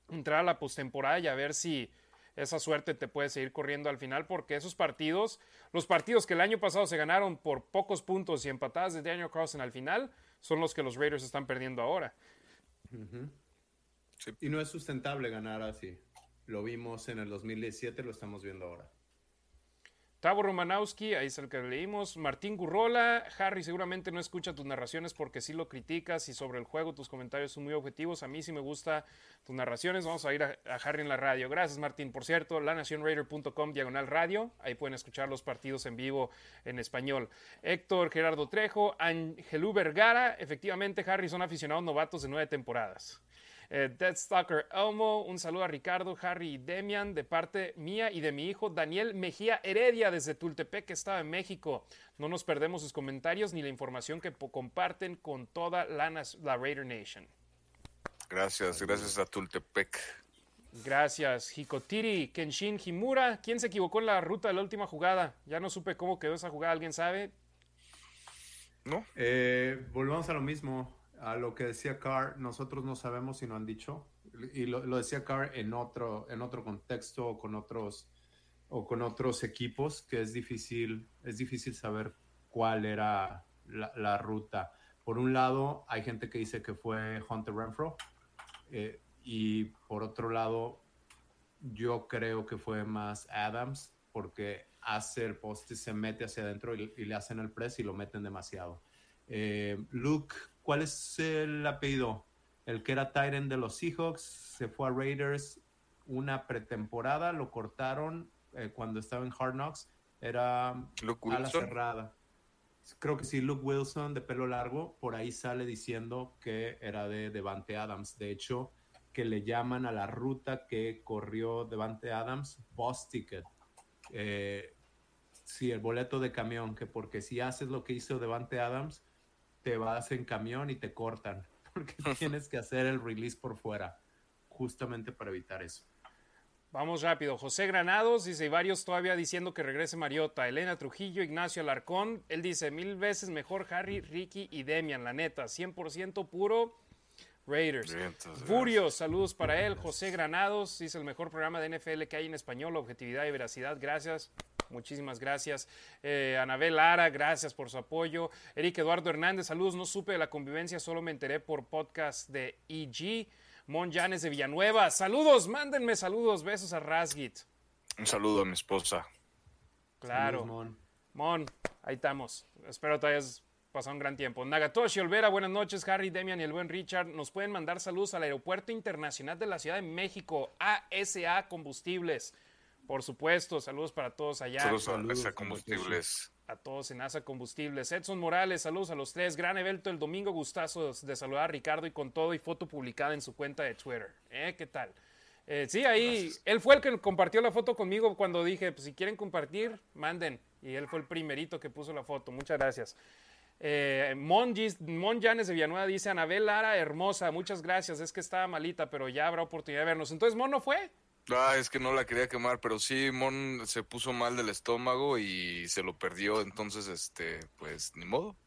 entrar a la postemporada y a ver si esa suerte te puede seguir corriendo al final porque esos partidos, los partidos que el año pasado se ganaron por pocos puntos y empatadas de Daniel Carlson al final, son los que los Raiders están perdiendo ahora. Y no es sustentable ganar así. Lo vimos en el 2017, lo estamos viendo ahora. Tavo Romanowski, ahí es el que leímos. Martín Gurrola, Harry, seguramente no escucha tus narraciones porque sí lo criticas y sobre el juego tus comentarios son muy objetivos. A mí sí me gusta tus narraciones. Vamos a ir a, Harry en la radio. Gracias, Martín. Por cierto, lanacionraider.com diagonal radio. Ahí pueden escuchar los partidos en vivo en español. Héctor Gerardo Trejo, Angelú Vergara. Efectivamente, Harry son aficionados novatos de nueve temporadas. Eh, Deathstalker Elmo, un saludo a Ricardo, Harry y Demian de parte mía y de mi hijo Daniel Mejía Heredia desde Tultepec, que estaba en México. No nos perdemos sus comentarios ni la información que comparten con toda la, la Raider Nation. Gracias, gracias a Tultepec. Gracias, Hikotiri, Kenshin Himura. ¿Quién se equivocó en la ruta de la última jugada? Ya no supe cómo quedó esa jugada, ¿alguien sabe? No. Eh, volvamos a lo mismo a lo que decía Carr, nosotros no sabemos si no han dicho, y lo, decía Carr en otro, en otro contexto o con otros, o con otros equipos, que es difícil, es difícil saber cuál era la, ruta. Por un lado, hay gente que dice que fue Hunter Renfro, eh, y por otro lado, yo creo que fue más Adams, porque hace el poste, se mete hacia adentro y, le hacen el press y lo meten demasiado. Eh, Luke ¿Cuál es el apellido? El que era Tyrant de los Seahawks, se fue a Raiders una pretemporada, lo cortaron eh, cuando estaba en Hard Knocks, era Luke a la cerrada. Creo que sí, Luke Wilson de pelo largo, por ahí sale diciendo que era de Devante Adams. De hecho, que le llaman a la ruta que corrió Devante Adams, Boss Ticket. Eh, sí, el boleto de camión, que porque si haces lo que hizo Devante Adams, te vas en camión y te cortan, porque tienes que hacer el release por fuera, justamente para evitar eso. Vamos rápido. José Granados dice, y varios todavía diciendo que regrese Mariota. Elena Trujillo, Ignacio Alarcón. Él dice, mil veces mejor Harry, Ricky y Demian, la neta. 100% puro Raiders. Furio, saludos para él. José Granados dice, el mejor programa de NFL que hay en español, objetividad y veracidad. Gracias. Muchísimas gracias. Eh, Anabel Lara, gracias por su apoyo. Eric Eduardo Hernández, saludos. No supe de la convivencia, solo me enteré por podcast de EG. Mon Janes de Villanueva, saludos, mándenme saludos, besos a Rasgit. Un saludo a mi esposa. Claro. Mon. Mon, ahí estamos. Espero te hayas pasado un gran tiempo. Nagatoshi Olvera, buenas noches. Harry, Demian y el buen Richard. Nos pueden mandar saludos al Aeropuerto Internacional de la Ciudad de México, ASA Combustibles. Por supuesto, saludos para todos allá. Saludos, a ASA Combustibles. A todos en ASA Combustibles. Edson Morales, saludos a los tres. Gran evento el domingo, gustazo de saludar a Ricardo y con todo y foto publicada en su cuenta de Twitter. ¿Eh? ¿Qué tal? Eh, sí, ahí, él fue el que compartió la foto conmigo cuando dije, pues si quieren compartir, manden. Y él fue el primerito que puso la foto. Muchas gracias. Eh, Mon, Mon Janes de Villanueva dice, Anabel Lara, hermosa, muchas gracias, es que estaba malita, pero ya habrá oportunidad de vernos. Entonces, Mon no fue. Ah, es que no la quería quemar, pero sí, Mon se puso mal del estómago y se lo perdió, entonces, este, pues, ni modo.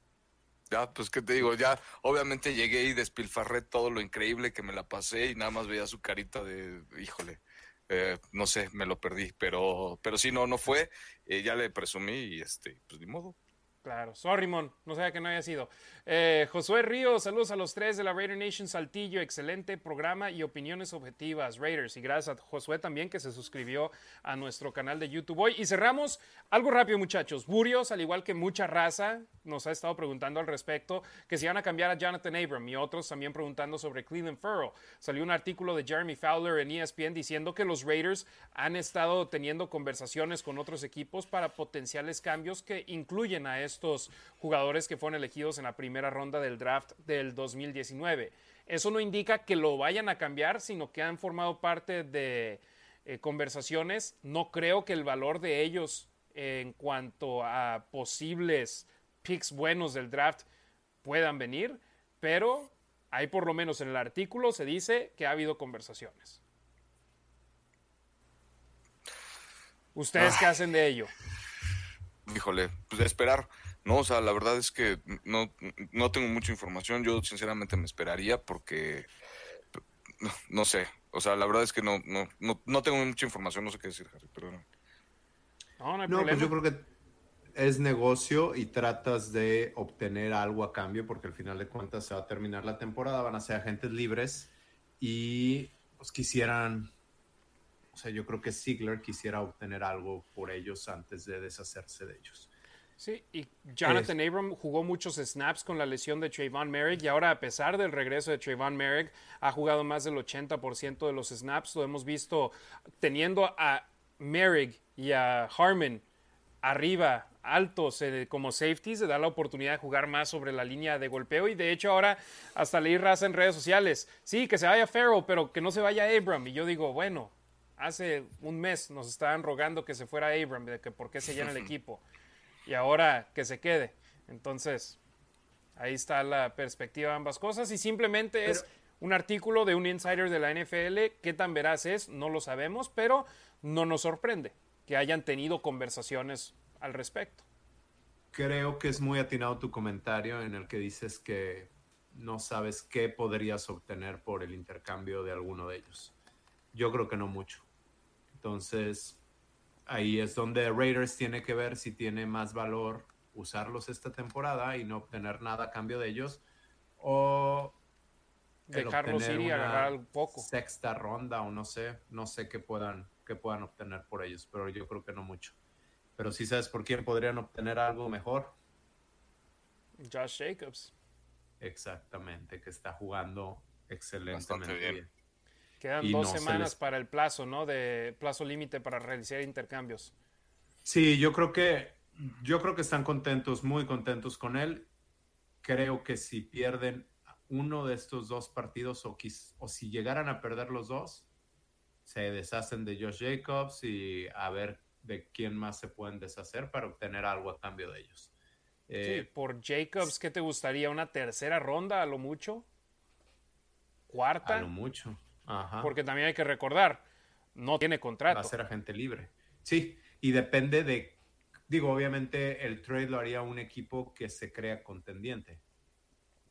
Ya, pues, ¿qué te digo? Ya, obviamente llegué y despilfarré todo lo increíble que me la pasé y nada más veía su carita de, híjole, eh, no sé, me lo perdí, pero, pero sí, no, no fue, eh, ya le presumí y, este, pues, ni modo. Claro, sorry, Mon, no sabía que no haya sido. Eh, Josué Ríos, saludos a los tres de la Raider Nation Saltillo, excelente programa y opiniones objetivas, Raiders. Y gracias a Josué también que se suscribió a nuestro canal de YouTube hoy. Y cerramos algo rápido, muchachos. Burios, al igual que mucha raza, nos ha estado preguntando al respecto que si van a cambiar a Jonathan Abram y otros también preguntando sobre Cleveland Furrow. Salió un artículo de Jeremy Fowler en ESPN diciendo que los Raiders han estado teniendo conversaciones con otros equipos para potenciales cambios que incluyen a estos jugadores que fueron elegidos en la primera ronda del draft del 2019. Eso no indica que lo vayan a cambiar, sino que han formado parte de eh, conversaciones. No creo que el valor de ellos en cuanto a posibles picks buenos del draft puedan venir, pero ahí por lo menos en el artículo se dice que ha habido conversaciones. ¿Ustedes qué hacen de ello? Híjole, pues de esperar. No, o sea, la verdad es que no, no tengo mucha información. Yo sinceramente me esperaría porque no, sé. O sea, la verdad es que no, no, no, tengo mucha información, no sé qué decir, Harry, pero no. No, no, pues yo creo que es negocio y tratas de obtener algo a cambio porque al final de cuentas se va a terminar la temporada, van a ser agentes libres y pues quisieran o sea, yo creo que Ziegler quisiera obtener algo por ellos antes de deshacerse de ellos. Sí, y Jonathan Abram jugó muchos snaps con la lesión de Trayvon Merrick y ahora a pesar del regreso de Trayvon Merrick ha jugado más del 80% de los snaps. Lo hemos visto teniendo a Merrick y a Harmon arriba, altos eh, como safety, se da la oportunidad de jugar más sobre la línea de golpeo y de hecho ahora hasta leí raza en redes sociales, sí, que se vaya Farrell, pero que no se vaya Abram. Y yo digo, bueno, hace un mes nos estaban rogando que se fuera Abram, de que por qué se llena el equipo y ahora que se quede. Entonces, ahí está la perspectiva de ambas cosas y simplemente es un artículo de un insider de la NFL. ¿Qué tan veraz es? No lo sabemos, pero no nos sorprende que hayan tenido conversaciones al respecto. Creo que es muy atinado tu comentario en el que dices que no sabes qué podrías obtener por el intercambio de alguno de ellos. Yo creo que no mucho. Entonces, ahí es donde Raiders tiene que ver si tiene más valor usarlos esta temporada y no obtener nada a cambio de ellos o dejarlos ir y agarrar un poco. Sexta ronda o no sé, no sé qué puedan, qué puedan obtener por ellos, pero yo creo que no mucho. Pero si sabes por quién podrían obtener algo mejor. Josh Jacobs. Exactamente, que está jugando excelentemente bien. Quedan dos semanas para el plazo, ¿no? De plazo límite para realizar intercambios. Sí, yo creo que yo creo que están contentos, muy contentos con él. Creo que si pierden uno de estos dos partidos o, o si llegaran a perder los dos, se deshacen de Josh Jacobs y a ver de quién más se pueden deshacer para obtener algo a cambio de ellos. sí, eh, por Jacobs, ¿qué te gustaría? ¿Una tercera ronda a lo mucho? ¿Cuarta? A lo mucho. Porque también hay que recordar, no tiene contrato. Va a ser agente libre. Sí, y depende de, digo, obviamente el trade lo haría un equipo que se crea contendiente.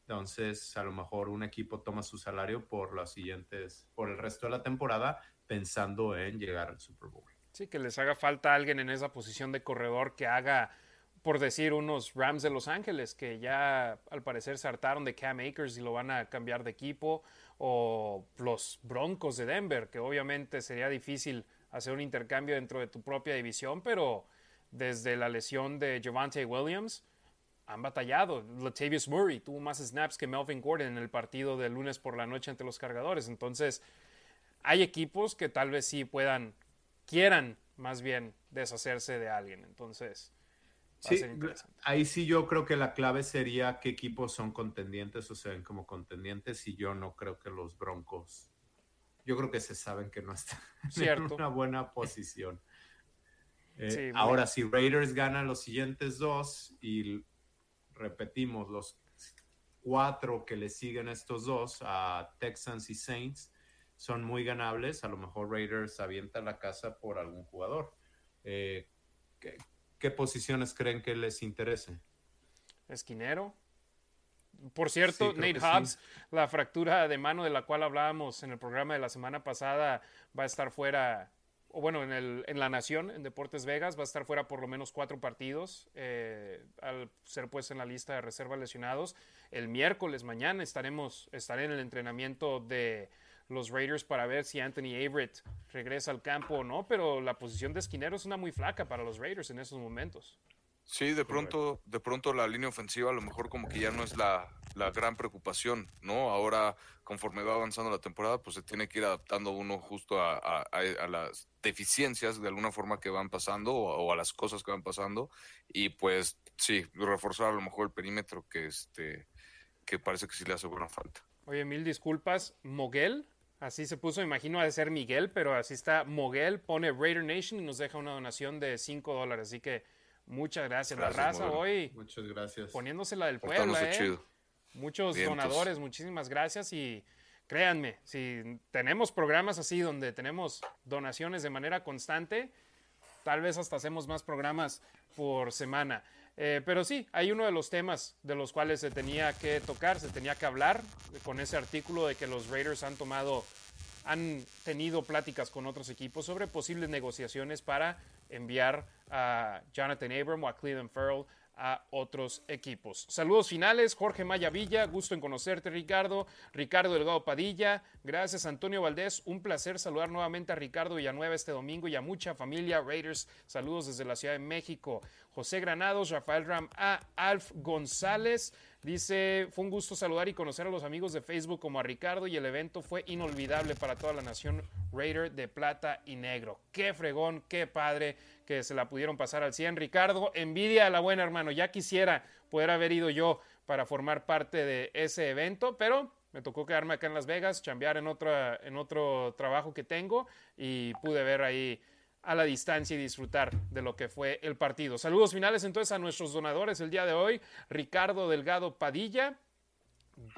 Entonces, a lo mejor un equipo toma su salario por los siguientes, por el resto de la temporada, pensando en llegar al Super Bowl. Sí, que les haga falta alguien en esa posición de corredor que haga, por decir, unos Rams de Los Ángeles, que ya al parecer se hartaron de Cam Akers y lo van a cambiar de equipo o los Broncos de Denver, que obviamente sería difícil hacer un intercambio dentro de tu propia división, pero desde la lesión de Javante Williams han batallado. Latavius Murray tuvo más snaps que Melvin Gordon en el partido del lunes por la noche ante los cargadores. Entonces, hay equipos que tal vez sí puedan, quieran más bien deshacerse de alguien. Entonces, Sí, ahí sí yo creo que la clave sería qué equipos son contendientes o se ven como contendientes y yo no creo que los Broncos, yo creo que se saben que no están en una buena posición. Eh, ahora, si Raiders ganan los siguientes dos y repetimos los cuatro que le siguen estos dos a Texans y Saints, son muy ganables. A lo mejor Raiders avienta la casa por algún jugador. Eh, ¿qué posiciones creen que les interese? Esquinero. Por cierto, Nate Hobbs, la fractura de mano de la cual hablábamos en el programa de la semana pasada, va a estar fuera, o bueno, en, el, en La Nación, en Deportes Vegas, va a estar fuera por lo menos cuatro partidos eh, al ser puesto en la lista de reserva lesionados. El miércoles, mañana, estaremos, estaré en el entrenamiento de los Raiders para ver si Anthony Averett regresa al campo o no, pero la posición de esquinero es una muy flaca para los Raiders en esos momentos. Sí, de pronto, de pronto la línea ofensiva a lo mejor como que ya no es la, gran preocupación, ¿no? Ahora, conforme va avanzando la temporada, pues se tiene que ir adaptando uno justo a, las deficiencias de alguna forma que van pasando o, a las cosas que van pasando. Y pues sí, reforzar a lo mejor el perímetro que este que parece que sí le hace buena falta. Oye, mil disculpas. Moguel Así se puso, imagino a de ser Miguel, pero así está Moguel, pone Raider Nation y nos deja una donación de 5 dólares. Así que muchas gracias. la raza hoy. Muchas gracias. Poniéndosela del pueblo, ¿eh? Muchos donadores, muchísimas gracias y créanme, si tenemos programas así donde tenemos donaciones de manera constante, tal vez hasta hacemos más programas por semana. Eh, pero sí, hay uno de los temas de los cuales se tenía que tocar, se tenía que hablar con ese artículo de que los Raiders han tomado, han tenido pláticas con otros equipos sobre posibles negociaciones para enviar a Jonathan Abram o a Cleveland Farrell a otros equipos. Saludos finales, Jorge Maya Villa, gusto en conocerte Ricardo, Ricardo Delgado Padilla, gracias Antonio Valdés, un placer saludar nuevamente a Ricardo Villanueva este domingo y a mucha familia Raiders, saludos desde la Ciudad de México, José Granados, Rafael Ram A, Alf González, Dice, fue un gusto saludar y conocer a los amigos de Facebook como a Ricardo y el evento fue inolvidable para toda la nación Raider de plata y negro. Qué fregón, qué padre que se la pudieron pasar al 100. Ricardo, envidia a la buena hermano, ya quisiera poder haber ido yo para formar parte de ese evento, pero me tocó quedarme acá en Las Vegas, chambear en, en otro trabajo que tengo y pude ver ahí a la distancia y disfrutar de lo que fue el partido. Saludos finales entonces a nuestros donadores el día de hoy, Ricardo Delgado Padilla,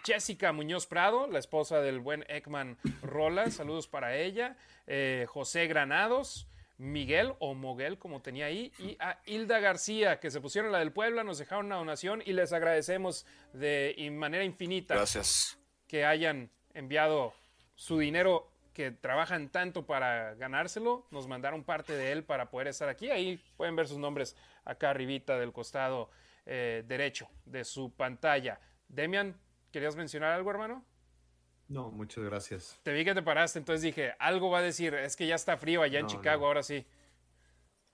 Jessica Muñoz Prado, la esposa del buen Ekman Rola, saludos para ella, eh, José Granados, Miguel o Moguel, como tenía ahí, y a Hilda García, que se pusieron la del Puebla, nos dejaron una donación y les agradecemos de manera infinita Gracias. que hayan enviado su dinero que trabajan tanto para ganárselo, nos mandaron parte de él para poder estar aquí. Ahí pueden ver sus nombres acá arribita del costado eh, derecho de su pantalla. Demian, ¿querías mencionar algo, hermano? No, muchas gracias. Te vi que te paraste, entonces dije, algo va a decir, es que ya está frío allá en Chicago, ahora sí.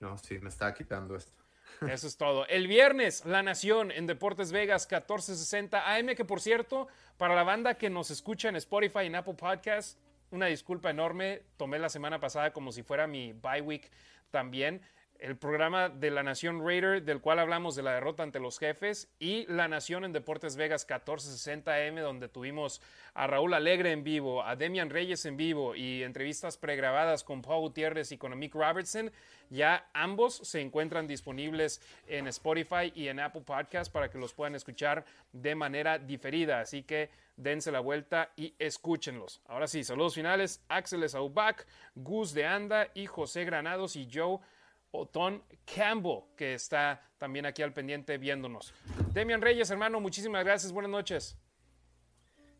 No, sí, me está quitando esto. Eso es todo. El viernes, La Nación en Deportes Vegas, 1460 AM, que por cierto, para la banda que nos escucha en Spotify y en Apple Podcasts, una disculpa enorme. Tomé la semana pasada como si fuera mi bye week también. El programa de La Nación Raider, del cual hablamos de la derrota ante los jefes, y La Nación en Deportes Vegas 1460M, donde tuvimos a Raúl Alegre en vivo, a Demian Reyes en vivo y entrevistas pregrabadas con Paul Gutiérrez y con Mick Robertson. Ya ambos se encuentran disponibles en Spotify y en Apple Podcast para que los puedan escuchar de manera diferida. Así que dense la vuelta y escúchenlos. Ahora sí, saludos finales. Axel Saubach, Gus de Anda y José Granados y Joe Otón Campbell, que está también aquí al pendiente viéndonos. Demian Reyes, hermano, muchísimas gracias. Buenas noches.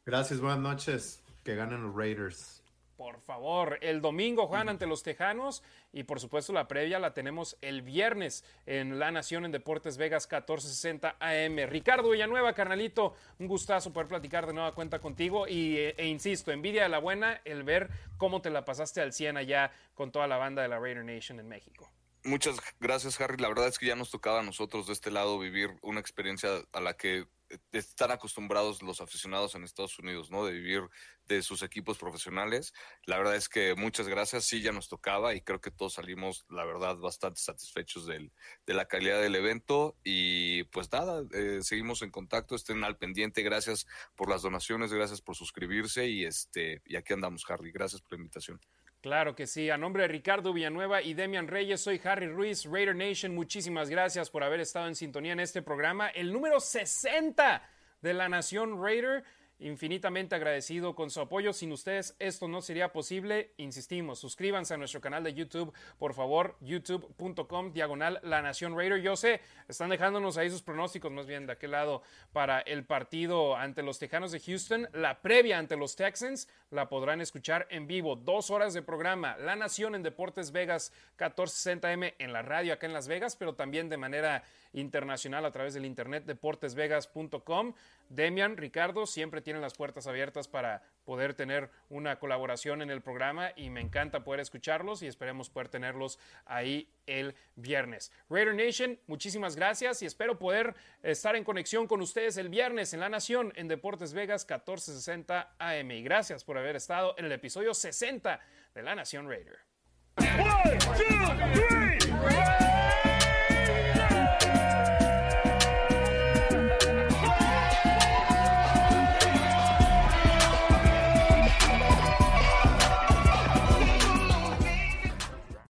Gracias, buenas noches. Que ganen los Raiders. Por favor, el domingo juegan ante los Tejanos y por supuesto la previa la tenemos el viernes en La Nación en Deportes Vegas 1460 AM. Ricardo Villanueva, carnalito, un gustazo poder platicar de nueva cuenta contigo y, e, e insisto, envidia de la buena el ver cómo te la pasaste al 100 allá con toda la banda de la Raider Nation en México. Muchas gracias, Harry. La verdad es que ya nos tocaba a nosotros de este lado vivir una experiencia a la que están acostumbrados los aficionados en Estados Unidos, ¿no? De vivir de sus equipos profesionales. La verdad es que muchas gracias, sí, ya nos tocaba y creo que todos salimos, la verdad, bastante satisfechos del, de la calidad del evento y pues nada, eh, seguimos en contacto, estén al pendiente, gracias por las donaciones, gracias por suscribirse y este, y aquí andamos, Harry, gracias por la invitación. Claro que sí. A nombre de Ricardo Villanueva y Demian Reyes, soy Harry Ruiz, Raider Nation. Muchísimas gracias por haber estado en sintonía en este programa. El número 60 de la Nación Raider infinitamente agradecido con su apoyo. Sin ustedes esto no sería posible. Insistimos, suscríbanse a nuestro canal de YouTube, por favor, youtube.com diagonal La Nación Raider. Yo sé, están dejándonos ahí sus pronósticos, más bien de aquel lado, para el partido ante los Tejanos de Houston. La previa ante los Texans la podrán escuchar en vivo. Dos horas de programa. La Nación en Deportes Vegas 1460M en la radio acá en Las Vegas, pero también de manera internacional a través del internet deportesvegas.com. Demian, Ricardo, siempre tienen las puertas abiertas para poder tener una colaboración en el programa y me encanta poder escucharlos y esperemos poder tenerlos ahí el viernes. Raider Nation, muchísimas gracias y espero poder estar en conexión con ustedes el viernes en La Nación en Deportes Vegas 1460 AM. Y gracias por haber estado en el episodio 60 de La Nación Raider. One, two, three,